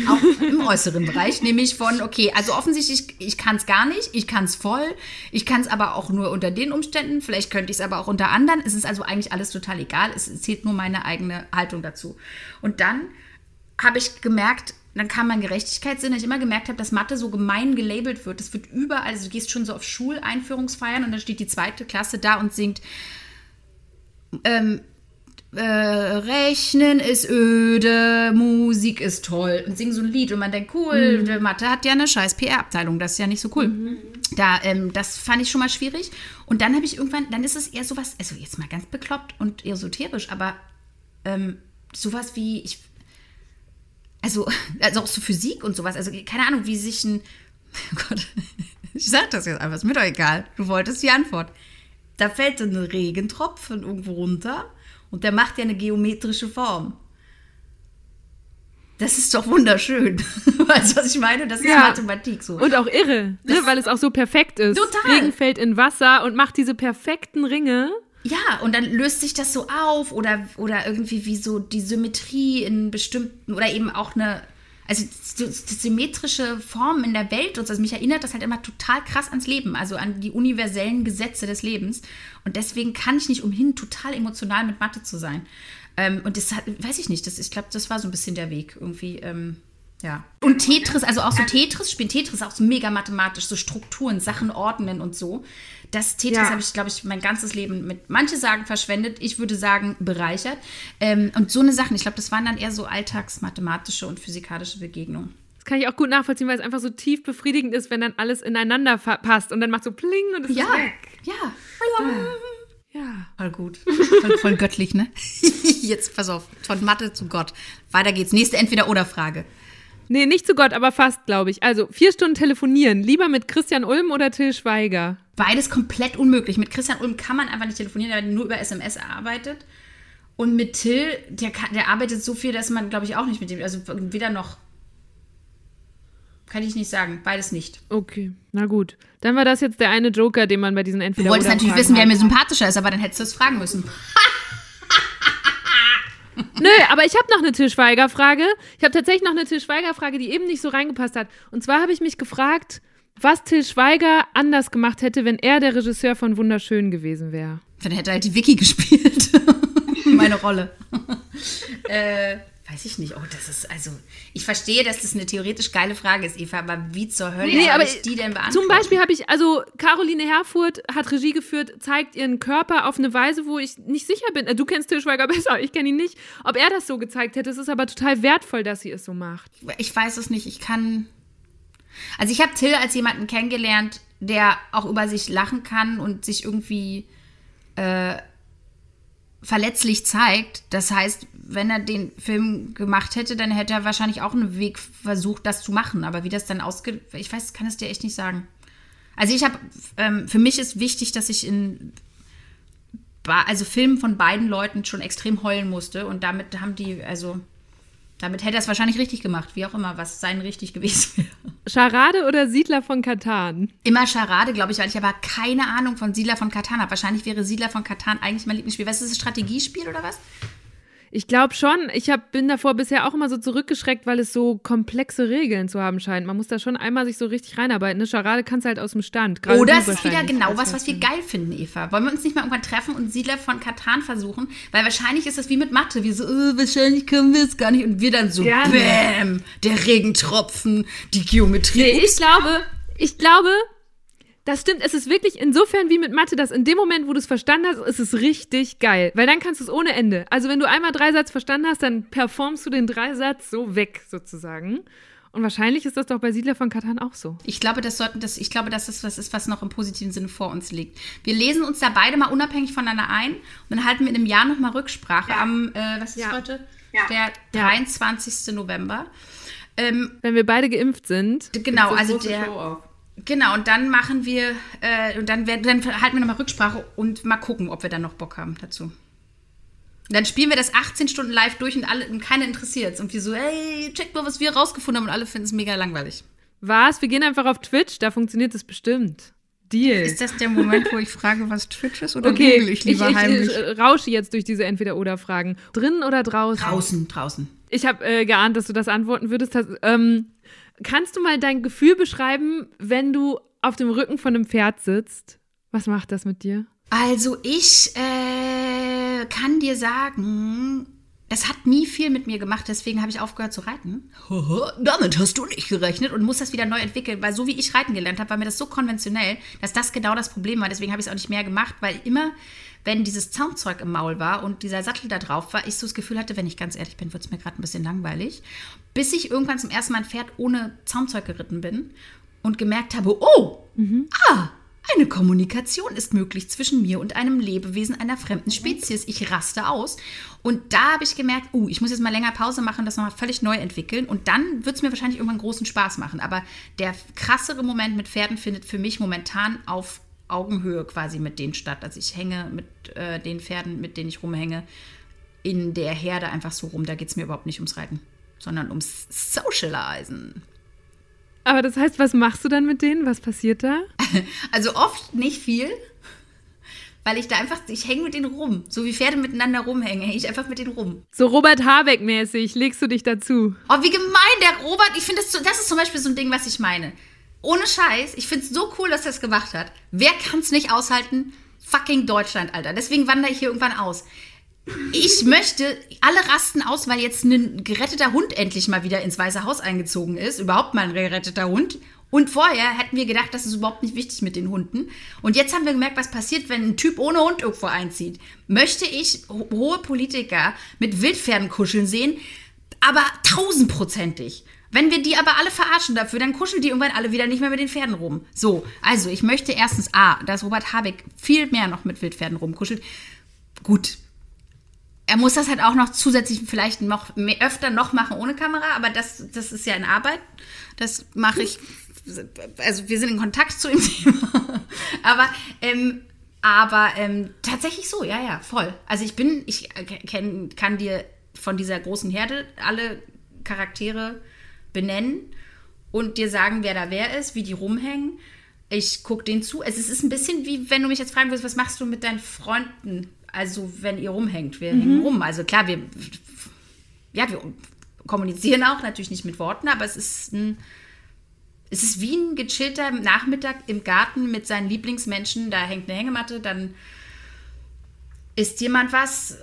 auch im äußeren Bereich, nämlich von, okay, also offensichtlich, ich kann es gar nicht, ich kann es voll, ich kann es aber auch nur unter den Umständen, vielleicht könnte ich es aber auch unter anderen. Es ist also eigentlich alles total egal, es zählt nur meine eigene Haltung dazu. Und dann habe ich gemerkt, dann kam mein Gerechtigkeitssinn, dass ich immer gemerkt habe, dass Mathe so gemein gelabelt wird. Es wird überall, also du gehst schon so auf Schuleinführungsfeiern und dann steht die zweite Klasse da und singt, ähm, äh, Rechnen ist öde, Musik ist toll und singen so ein Lied und man denkt, cool, der Mathe hat ja eine scheiß PR-Abteilung, das ist ja nicht so cool. Da, ähm, das fand ich schon mal schwierig. Und dann habe ich irgendwann, dann ist es eher sowas, also jetzt mal ganz bekloppt und esoterisch, aber ähm, sowas wie, ich, also, also auch so Physik und sowas, also keine Ahnung, wie sich ein, oh Gott, ich sag das jetzt einfach, ist mir doch egal, du wolltest die Antwort. Da fällt so ein Regentropfen irgendwo runter und der macht ja eine geometrische Form. Das ist doch wunderschön. Weißt du, was ich meine? Das ist Ja. Mathematik so. Und auch irre, ne? weil es auch so perfekt ist. Total. Regen fällt in Wasser und macht diese perfekten Ringe. Ja, und dann löst sich das so auf oder, oder irgendwie wie so die Symmetrie in bestimmten oder eben auch eine. also so, so symmetrische Formen in der Welt und so. Also mich erinnert das halt immer total krass ans Leben, also an die universellen Gesetze des Lebens. Und deswegen kann ich nicht umhin, total emotional mit Mathe zu sein. Ähm, und das hat, weiß ich nicht, das, ich glaube, das war so ein bisschen der Weg irgendwie. Ähm, ja. Und Tetris, also auch so Tetris, spielen Tetris auch so mega mathematisch, so Strukturen, Sachen ordnen und so. Das Tetris Ja. habe ich, glaube ich, mein ganzes Leben mit, manche sagen verschwendet, ich würde sagen bereichert. Ähm, und so eine Sachen, ich glaube, das waren dann eher so alltagsmathematische und physikalische Begegnungen. Das kann ich auch gut nachvollziehen, weil es einfach so tief befriedigend ist, wenn dann alles ineinander passt und dann macht so Pling und es Ja, ist weg. ja. Ja. Voll gut. Voll, voll göttlich, ne? Jetzt pass auf, von Mathe zu Gott. Weiter geht's. Nächste Entweder-Oder-Frage. Nee, nicht zu Gott, aber fast, glaube ich. Also, vier Stunden telefonieren. Lieber mit Christian Ulm oder Till Schweiger? Beides komplett unmöglich. Mit Christian Ulm kann man einfach nicht telefonieren, der nur über SMS arbeitet. Und mit Till, der, kann, der arbeitet so viel, dass man, glaube ich, auch nicht mit dem, also weder noch. Kann ich nicht sagen. Beides nicht. Okay, na gut. Dann war das jetzt der eine Joker, den man bei diesen Du entweder wolltest oder natürlich wissen, wer hat. mir sympathischer ist, aber dann hättest du es fragen müssen. Nö, aber ich habe noch eine Till Schweiger-Frage. Ich habe tatsächlich noch eine Till Schweiger-Frage, die eben nicht so reingepasst hat. Und zwar habe ich mich gefragt, was Till Schweiger anders gemacht hätte, wenn er der Regisseur von Wunderschön gewesen wäre. Dann hätte halt die Vicky gespielt. Meine Rolle. äh, weiß ich nicht. Oh, das ist also. Ich verstehe, dass das eine theoretisch geile Frage ist, Eva, aber wie zur Hölle Nee, soll aber ich die denn beantworten? Zum Beispiel habe ich, also Caroline Herfurth hat Regie geführt, zeigt ihren Körper auf eine Weise, wo ich nicht sicher bin. Äh, Du kennst Till Schweiger besser, ich kenne ihn nicht. Ob er das so gezeigt hätte, es ist aber total wertvoll, dass sie es so macht. ich weiß es nicht. Ich kann. Also ich habe Till als jemanden kennengelernt, der auch über sich lachen kann und sich irgendwie äh, verletzlich zeigt. Das heißt, wenn er den Film gemacht hätte, dann hätte er wahrscheinlich auch einen Weg versucht, das zu machen. Aber wie das dann ausgeht, ich weiß, kann es dir echt nicht sagen. Also ich habe, ähm, für mich ist wichtig, dass ich in also Filmen von beiden Leuten schon extrem heulen musste und damit haben die, also damit hätte er es wahrscheinlich richtig gemacht, wie auch immer, was sein richtig gewesen wäre. Charade oder Siedler von Katan? Immer Charade, glaube ich, weil ich aber keine Ahnung von Siedler von Katan habe. Wahrscheinlich wäre Siedler von Katan eigentlich mein Lieblingsspiel. Was ist das, Strategiespiel oder was? Ich glaube schon. Ich hab, bin davor bisher auch immer so zurückgeschreckt, weil es so komplexe Regeln zu haben scheint. Man muss da schon einmal sich so richtig reinarbeiten. Eine Charade kannst du halt aus dem Stand. Gerade Oder es ist wieder genau was, was wir geil finden, Eva. Wollen wir uns nicht mal irgendwann treffen und Siedler von Katan versuchen? Weil wahrscheinlich ist es wie mit Mathe. Wir so, äh, wahrscheinlich können wir es gar nicht. Und wir dann so, Gerne. bäm, der Regentropfen, die Geometrie. Nee, ich glaube, ich glaube, das stimmt. Es ist wirklich insofern wie mit Mathe, dass in dem Moment, wo du es verstanden hast, ist es richtig geil. Weil dann kannst du es ohne Ende. Also wenn du einmal Dreisatz verstanden hast, dann performst du den Dreisatz so weg sozusagen. Und wahrscheinlich ist das doch bei Siedler von Katan auch so. Ich glaube, das sollten das, ich glaube, dass das was ist, was noch im positiven Sinne vor uns liegt. Wir lesen uns da beide mal unabhängig voneinander ein und dann halten wir in einem Jahr nochmal Rücksprache am, äh, was ist Ja. heute? Der 23. November. Ähm, Wenn wir beide geimpft sind. genau, also der. Genau, und dann machen wir, äh, und dann, werden, dann halten wir nochmal Rücksprache und mal gucken, ob wir dann noch Bock haben dazu. Und dann spielen wir das 18 Stunden live durch und alle, und keiner interessiert es. Und wir so, ey, check mal, was wir rausgefunden haben. Und alle finden es mega langweilig. Was? Wir gehen einfach auf Twitch, da funktioniert es bestimmt. Deal. Ist das der Moment, wo ich frage, was Twitch ist? Oder okay, google ich lieber ich, heimlich? ich, äh, rausche jetzt durch diese Entweder-Oder-Fragen. Drinnen oder draußen? draußen, draußen. Ich habe äh, geahnt, dass du das antworten würdest. Das, ähm, kannst du mal dein Gefühl beschreiben, wenn du auf dem Rücken von einem Pferd sitzt? Was macht das mit dir? Also ich äh, kann dir sagen, es hat nie viel mit mir gemacht, deswegen habe ich aufgehört zu reiten. Damit hast du nicht gerechnet und muss das wieder neu entwickeln, weil so wie ich reiten gelernt habe, war mir das so konventionell, dass das genau das Problem war. Deswegen habe ich es auch nicht mehr gemacht, weil immer, wenn dieses Zaumzeug im Maul war und dieser Sattel da drauf war, ich so das Gefühl hatte, wenn ich ganz ehrlich bin, wird es mir gerade ein bisschen langweilig. Bis ich irgendwann zum ersten Mal ein Pferd ohne Zaumzeug geritten bin und gemerkt habe, oh, ah, eine Kommunikation ist möglich zwischen mir und einem Lebewesen einer fremden Spezies. Ich raste aus. Und da habe ich gemerkt, uh, ich muss jetzt mal länger Pause machen, das nochmal völlig neu entwickeln. Und dann wird es mir wahrscheinlich irgendwann großen Spaß machen. Aber der krassere Moment mit Pferden findet für mich momentan auf Augenhöhe quasi mit denen statt. Also ich hänge mit äh, den Pferden, mit denen ich rumhänge, in der Herde einfach so rum. Da geht es mir überhaupt nicht ums Reiten, sondern ums Socializen. Aber das heißt, was machst du dann mit denen? Was passiert da? Also oft nicht viel, weil ich da einfach, ich hänge mit denen rum. So wie Pferde miteinander rumhängen, hänge ich einfach mit denen rum. So Robert Habeck-mäßig legst du dich dazu. Oh, wie gemein, der Robert. Ich finde, das, das ist zum Beispiel so ein Ding, was ich meine. Ohne Scheiß, ich finde es so cool, dass er es gemacht hat. Wer kann es nicht aushalten? Fucking Deutschland, Alter. Deswegen wandere ich hier irgendwann aus. Ich möchte, alle rasten aus, weil jetzt ein geretteter Hund endlich mal wieder ins Weiße Haus eingezogen ist. Überhaupt mal ein geretteter Hund. Und vorher hätten wir gedacht, das ist überhaupt nicht wichtig mit den Hunden. Und jetzt haben wir gemerkt, was passiert, wenn ein Typ ohne Hund irgendwo einzieht. Möchte ich ho hohe Politiker mit Wildpferden kuscheln sehen, aber tausendprozentig. Wenn wir die aber alle verarschen dafür, dann kuscheln die irgendwann alle wieder nicht mehr mit den Pferden rum. So, also ich möchte erstens A, dass Robert Habeck viel mehr noch mit Wildpferden rumkuschelt. Gut, er muss das halt auch noch zusätzlich vielleicht noch mehr, öfter noch machen ohne Kamera, aber das, das ist ja in Arbeit. Das mache ich. Also wir sind in Kontakt zu Thema. aber ähm, aber ähm, tatsächlich so, ja, ja, voll. Also ich bin, ich äh, kenn, kann dir von dieser großen Herde alle Charaktere benennen und dir sagen, wer da wer ist, wie die rumhängen. Ich gucke denen zu. Es ist- es ist ein bisschen wie, wenn du mich jetzt fragen würdest, was machst du mit deinen Freunden? Also, wenn ihr rumhängt. Wir hängen rum. Also, klar, wir, ja, wir kommunizieren auch, natürlich nicht mit Worten, aber es ist ein, es ist wie ein gechillter Nachmittag im Garten mit seinen Lieblingsmenschen. Da hängt eine Hängematte, dann isst jemand was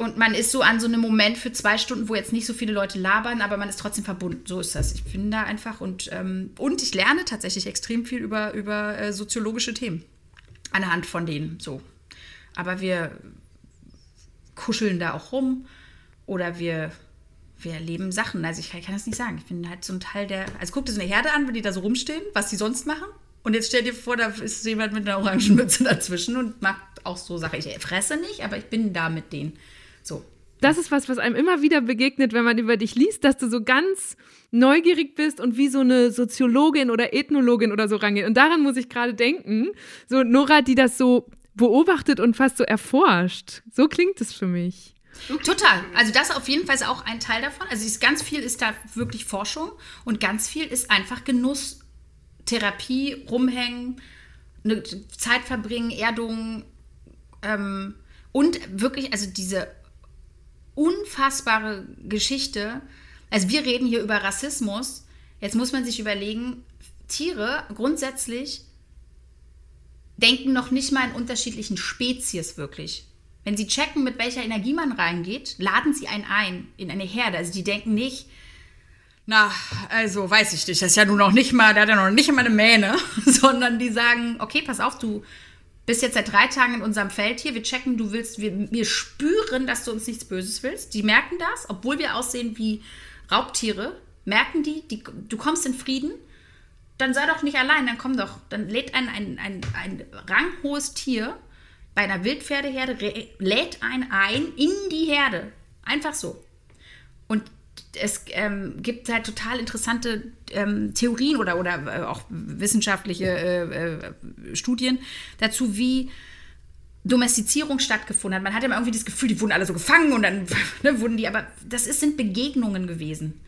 und man ist so an so einem Moment für zwei Stunden, wo jetzt nicht so viele Leute labern, aber man ist trotzdem verbunden. So ist das. Ich bin da einfach und, ähm, und ich lerne tatsächlich extrem viel über, über äh, soziologische Themen anhand von denen. So. Aber wir kuscheln da auch rum oder wir, wir erleben Sachen. Also ich kann, ich kann das nicht sagen. Ich bin halt so ein Teil der. Also guck dir so eine Herde an, wenn die da so rumstehen, was die sonst machen. Und jetzt stell dir vor, da ist jemand mit einer orangen Mütze dazwischen und macht auch so Sachen. Ich fresse nicht, aber ich bin da mit denen. So. Das ist was, was einem immer wieder begegnet, wenn man über dich liest, dass du so ganz neugierig bist und wie so eine Soziologin oder Ethnologin oder so rangeht. Und daran muss ich gerade denken. So Nora, die das so beobachtet und fast so erforscht. So klingt es für mich. Total. Also das auf jeden Fall ist auch ein Teil davon. Also ist ganz viel ist da wirklich Forschung und ganz viel ist einfach Genuss, Therapie, rumhängen, eine Zeit verbringen, Erdung ähm, und wirklich, also diese unfassbare Geschichte. Also wir reden hier über Rassismus. Jetzt muss man sich überlegen, Tiere grundsätzlich denken noch nicht mal in unterschiedlichen Spezies wirklich. Wenn sie checken, mit welcher Energie man reingeht, laden sie einen ein in eine Herde. Also die denken nicht, na, also weiß ich nicht, das ist ja nun noch nicht mal, der hat ja noch nicht mal eine Mähne, sondern die sagen, okay, pass auf, du bist jetzt seit drei Tagen in unserem Feld hier, wir checken, du willst, wir, wir spüren, dass du uns nichts Böses willst. Die merken das, obwohl wir aussehen wie Raubtiere, merken die, die du kommst in Frieden, dann sei doch nicht allein, dann komm doch, dann lädt ein, ein, ein, ein ranghohes Tier bei einer Wildpferdeherde, lädt einen ein in die Herde. Einfach so. Und es ähm, gibt halt total interessante ähm, Theorien oder, oder äh, auch wissenschaftliche äh, äh, Studien dazu, wie Domestizierung stattgefunden hat. Man hatte immer irgendwie das Gefühl, die wurden alle so gefangen und dann ne, wurden die, aber das ist, sind Begegnungen gewesen.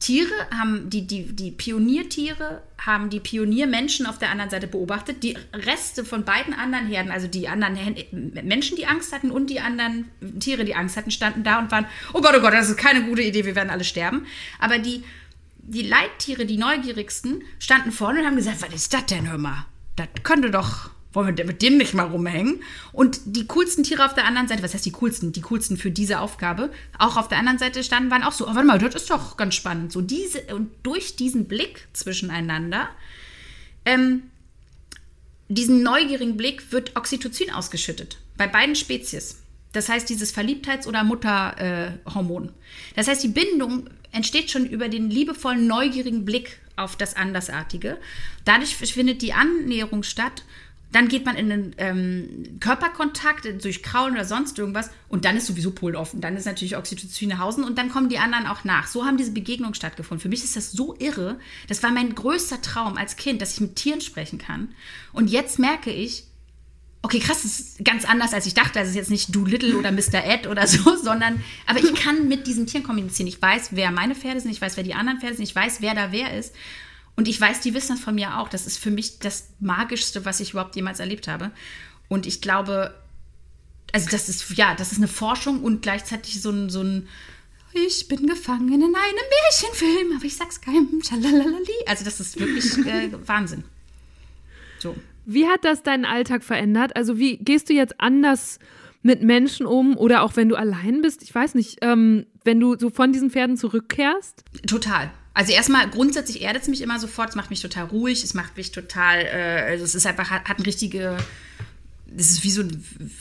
Tiere haben, die, die, die Pioniertiere haben die Pioniermenschen auf der anderen Seite beobachtet. Die Reste von beiden anderen Herden, also die anderen Hen- Menschen, die Angst hatten und die anderen Tiere, die Angst hatten, standen da und waren, oh Gott, oh Gott, das ist keine gute Idee, wir werden alle sterben. Aber die, die Leittiere, die neugierigsten, standen vorne und haben gesagt, was ist das denn, hör mal? Das könnte doch, wollen wir mit dem nicht mal rumhängen? Und die coolsten Tiere auf der anderen Seite, was heißt die coolsten? Die coolsten für diese Aufgabe, auch auf der anderen Seite standen, waren auch so, oh, warte mal, das ist doch ganz spannend. So diese, und durch diesen Blick zwischeneinander, ähm, diesen neugierigen Blick wird Oxytocin ausgeschüttet. Bei beiden Spezies. Das heißt, dieses Verliebtheits- oder Mutterhormon. das heißt, die Bindung entsteht schon über den liebevollen, neugierigen Blick auf das Andersartige. Dadurch findet die Annäherung statt. Dann geht man in den ähm, Körperkontakt durch Kraulen oder sonst irgendwas und dann ist sowieso Polen offen. Dann ist natürlich Oxytocin nach Hause und dann kommen die anderen auch nach. So haben diese Begegnungen stattgefunden. Für mich ist das so irre. Das war mein größter Traum als Kind, dass ich mit Tieren sprechen kann. Und jetzt merke ich, okay, krass, das ist ganz anders, als ich dachte. Das ist jetzt nicht Doolittle oder Mr. Ed oder so, sondern, aber ich kann mit diesen Tieren kommunizieren. Ich weiß, wer meine Pferde sind, ich weiß, wer die anderen Pferde sind, ich weiß, wer da wer ist. Und ich weiß, die wissen das von mir auch. Das ist für mich das Magischste, was ich überhaupt jemals erlebt habe. Und ich glaube, also das ist, ja, das ist eine Forschung und gleichzeitig so ein, so ein ich bin gefangen in einem Märchenfilm, aber ich sag's keinem. Schalalali. Also das ist wirklich äh, Wahnsinn. So. Wie hat das deinen Alltag verändert? Also wie gehst du jetzt anders mit Menschen um oder auch wenn du allein bist? Ich weiß nicht, ähm, wenn du so von diesen Pferden zurückkehrst? Total. Also erstmal grundsätzlich erdet es mich immer sofort, es macht mich total ruhig, es macht mich total, äh, also es ist einfach, hat, hat eine richtige, das ist wie so,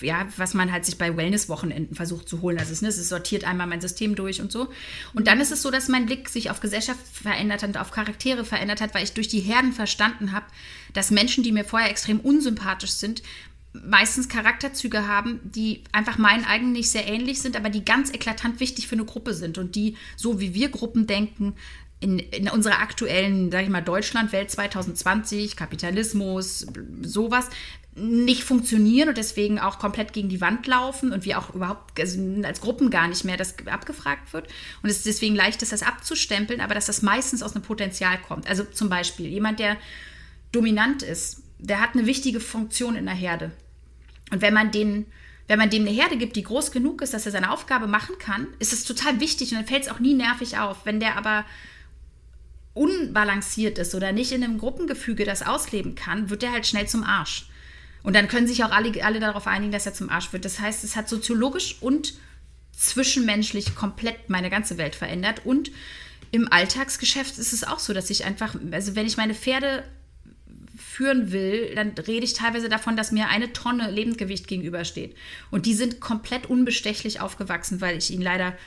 ja, was man halt sich bei Wellness-Wochenenden versucht zu holen. Also es, ne, es sortiert einmal mein System durch und so. Und dann ist es so, dass mein Blick sich auf Gesellschaft verändert hat und auf Charaktere verändert hat, weil ich durch die Herden verstanden habe, dass Menschen, die mir vorher extrem unsympathisch sind, meistens Charakterzüge haben, die einfach meinen eigenen nicht sehr ähnlich sind, aber die ganz eklatant wichtig für eine Gruppe sind und die, so wie wir Gruppen denken, in, in unserer aktuellen, sage ich mal, Deutschland-Welt 2020, Kapitalismus, sowas, nicht funktionieren und deswegen auch komplett gegen die Wand laufen und wir auch überhaupt also als Gruppen gar nicht mehr das abgefragt wird. Und es ist deswegen leicht ist, das abzustempeln, aber dass das meistens aus einem Potenzial kommt. Also zum Beispiel jemand, der dominant ist, der hat eine wichtige Funktion in der Herde. Und wenn man den, wenn man dem eine Herde gibt, die groß genug ist, dass er seine Aufgabe machen kann, ist es total wichtig und dann fällt es auch nie nervig auf. Wenn der aber unbalanciert ist oder nicht in einem Gruppengefüge das ausleben kann, wird der halt schnell zum Arsch. Und dann können sich auch alle, alle darauf einigen, dass er zum Arsch wird. Das heißt, es hat soziologisch und zwischenmenschlich komplett meine ganze Welt verändert. Und im Alltagsgeschäft ist es auch so, dass ich einfach, also wenn ich meine Pferde führen will, dann rede ich teilweise davon, dass mir eine Tonne Lebendgewicht gegenübersteht. Und die sind komplett unbestechlich aufgewachsen, weil ich ihnen leider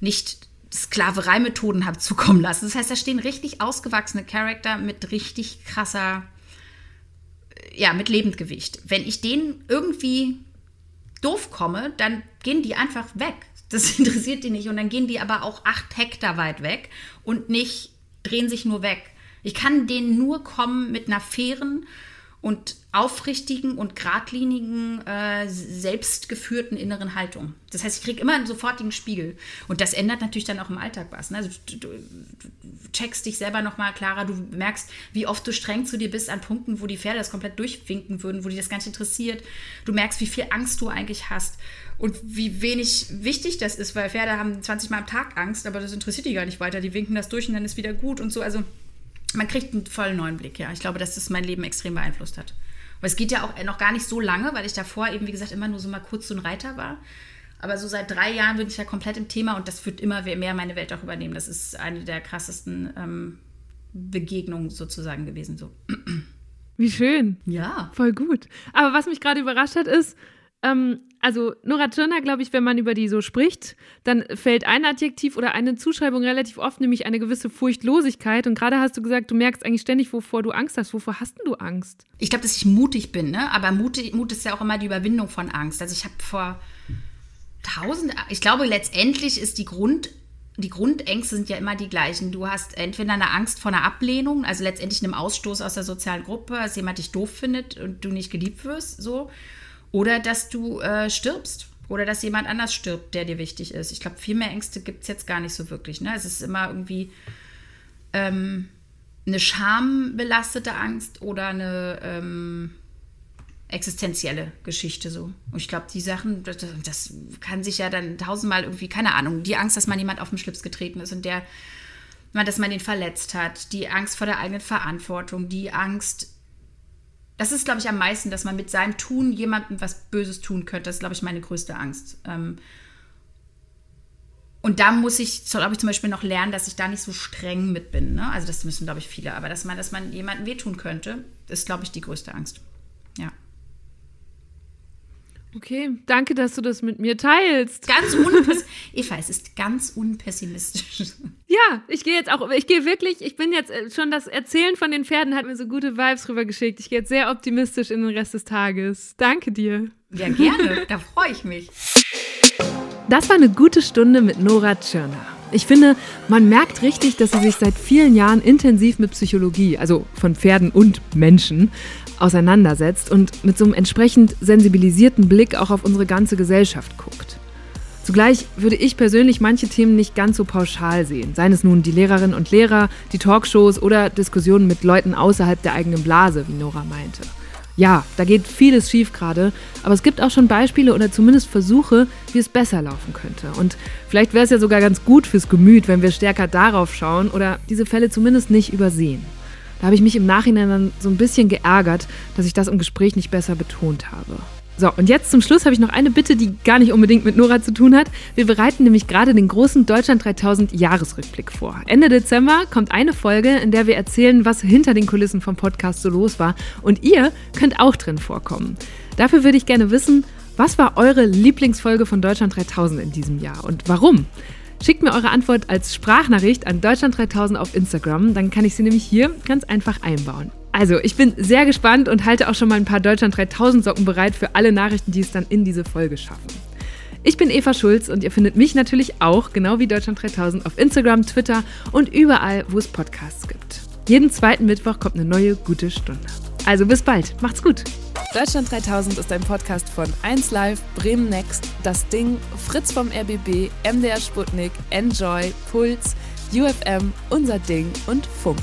nicht Sklavereimethoden habe zukommen lassen. Das heißt, da stehen richtig ausgewachsene Charakter mit richtig krasser, ja, mit Lebendgewicht. Wenn ich denen irgendwie doof komme, dann gehen die einfach weg. Das interessiert die nicht. Und dann gehen die aber auch acht Hektar weit weg und nicht drehen sich nur weg. Ich kann denen nur kommen mit einer fairen und aufrichtigen und geradlinigen, äh, selbstgeführten inneren Haltung. Das heißt, ich kriege immer einen sofortigen Spiegel. Und das ändert natürlich dann auch im Alltag was. Ne? Also, du, du, du checkst dich selber nochmal klarer, du merkst, wie oft du streng zu dir bist an Punkten, wo die Pferde das komplett durchwinken würden, wo die das gar nicht interessiert. Du merkst, wie viel Angst du eigentlich hast und wie wenig wichtig das ist, weil Pferde haben 20 Mal am Tag Angst, aber das interessiert die gar nicht weiter. Die winken das durch und dann ist wieder gut und so. Also man kriegt einen vollen neuen Blick, ja. Ich glaube, dass das mein Leben extrem beeinflusst hat. Aber es geht ja auch noch gar nicht so lange, weil ich davor eben, wie gesagt, immer nur so mal kurz so ein Reiter war. Aber so seit drei Jahren bin ich ja komplett im Thema und das wird immer mehr meine Welt auch übernehmen. Das ist eine der krassesten ähm, Begegnungen sozusagen gewesen. So. Wie schön. Ja. Voll gut. Aber was mich gerade überrascht hat, ist, ähm, also Nora Tschirner, glaube ich, wenn man über die so spricht, dann fällt ein Adjektiv oder eine Zuschreibung relativ oft, nämlich eine gewisse Furchtlosigkeit. Und gerade hast du gesagt, du merkst eigentlich ständig, wovor du Angst hast. Wovor hast denn du Angst? Ich glaube, dass ich mutig bin, ne? aber mutig, Mut ist ja auch immer die Überwindung von Angst. Also ich habe vor tausend, ich glaube, letztendlich ist die Grund, die Grundängste sind ja immer die gleichen. Du hast entweder eine Angst vor einer Ablehnung, also letztendlich einem Ausstoß aus der sozialen Gruppe, dass jemand dich doof findet und du nicht geliebt wirst, so. Oder dass du äh, stirbst. Oder dass jemand anders stirbt, der dir wichtig ist. Ich glaube, viel mehr Ängste gibt es jetzt gar nicht so wirklich. Ne? Es ist immer irgendwie ähm, eine schambelastete Angst oder eine ähm, existenzielle Geschichte so. Und ich glaube, die Sachen, das, das kann sich ja dann tausendmal irgendwie, keine Ahnung, die Angst, dass man jemand auf den Schlips getreten ist und der, dass man den verletzt hat, die Angst vor der eigenen Verantwortung, die Angst, das ist, glaube ich, am meisten, dass man mit seinem Tun jemandem was Böses tun könnte. Das ist, glaube ich, meine größte Angst. Ähm, und da muss ich, glaube ich, zum Beispiel noch lernen, dass ich da nicht so streng mit bin. Ne? Also das müssen, glaube ich, viele. Aber dass man, dass man jemandem wehtun könnte, ist, glaube ich, die größte Angst. Ja. Okay, danke, dass du das mit mir teilst. Ganz unpessimistisch. Eva, es ist ganz unpessimistisch. Ja, ich gehe jetzt auch, ich gehe wirklich, ich bin jetzt äh, schon das Erzählen von den Pferden hat mir so gute Vibes rübergeschickt. Ich gehe jetzt sehr optimistisch in den Rest des Tages. Danke dir. Ja, gerne. Da freue ich mich. Das war eine gute Stunde mit Nora Tschirner. Ich finde, man merkt richtig, dass sie sich seit vielen Jahren intensiv mit Psychologie, also von Pferden und Menschen, auseinandersetzt und mit so einem entsprechend sensibilisierten Blick auch auf unsere ganze Gesellschaft guckt. Zugleich würde ich persönlich manche Themen nicht ganz so pauschal sehen, seien es nun die Lehrerinnen und Lehrer, die Talkshows oder Diskussionen mit Leuten außerhalb der eigenen Blase, wie Nora meinte. Ja, da geht vieles schief gerade, aber es gibt auch schon Beispiele oder zumindest Versuche, wie es besser laufen könnte. Und vielleicht wäre es ja sogar ganz gut fürs Gemüt, wenn wir stärker darauf schauen oder diese Fälle zumindest nicht übersehen. Da habe ich mich im Nachhinein dann so ein bisschen geärgert, dass ich das im Gespräch nicht besser betont habe. So, und jetzt zum Schluss habe ich noch eine Bitte, die gar nicht unbedingt mit Nora zu tun hat. Wir bereiten nämlich gerade den großen Deutschland 3000 Jahresrückblick vor. Ende Dezember kommt eine Folge, in der wir erzählen, was hinter den Kulissen vom Podcast so los war. Und ihr könnt auch drin vorkommen. Dafür würde ich gerne wissen, was war eure Lieblingsfolge von Deutschland 3000 in diesem Jahr und warum? Schickt mir eure Antwort als Sprachnachricht an Deutschland 3000 auf Instagram, dann kann ich sie nämlich hier ganz einfach einbauen. Also, ich bin sehr gespannt und halte auch schon mal ein paar Deutschland 3000 Socken bereit für alle Nachrichten, die es dann in diese Folge schaffen. Ich bin Eva Schulz und ihr findet mich natürlich auch, genau wie Deutschland 3000, auf Instagram, Twitter und überall, wo es Podcasts gibt. Jeden zweiten Mittwoch kommt eine neue gute Stunde. Also bis bald, macht's gut. Deutschland 3000 ist ein Podcast von 1Live, Bremen Next, Das Ding, Fritz vom RBB, MDR Sputnik, Enjoy, Puls, UFM, Unser Ding und Funk.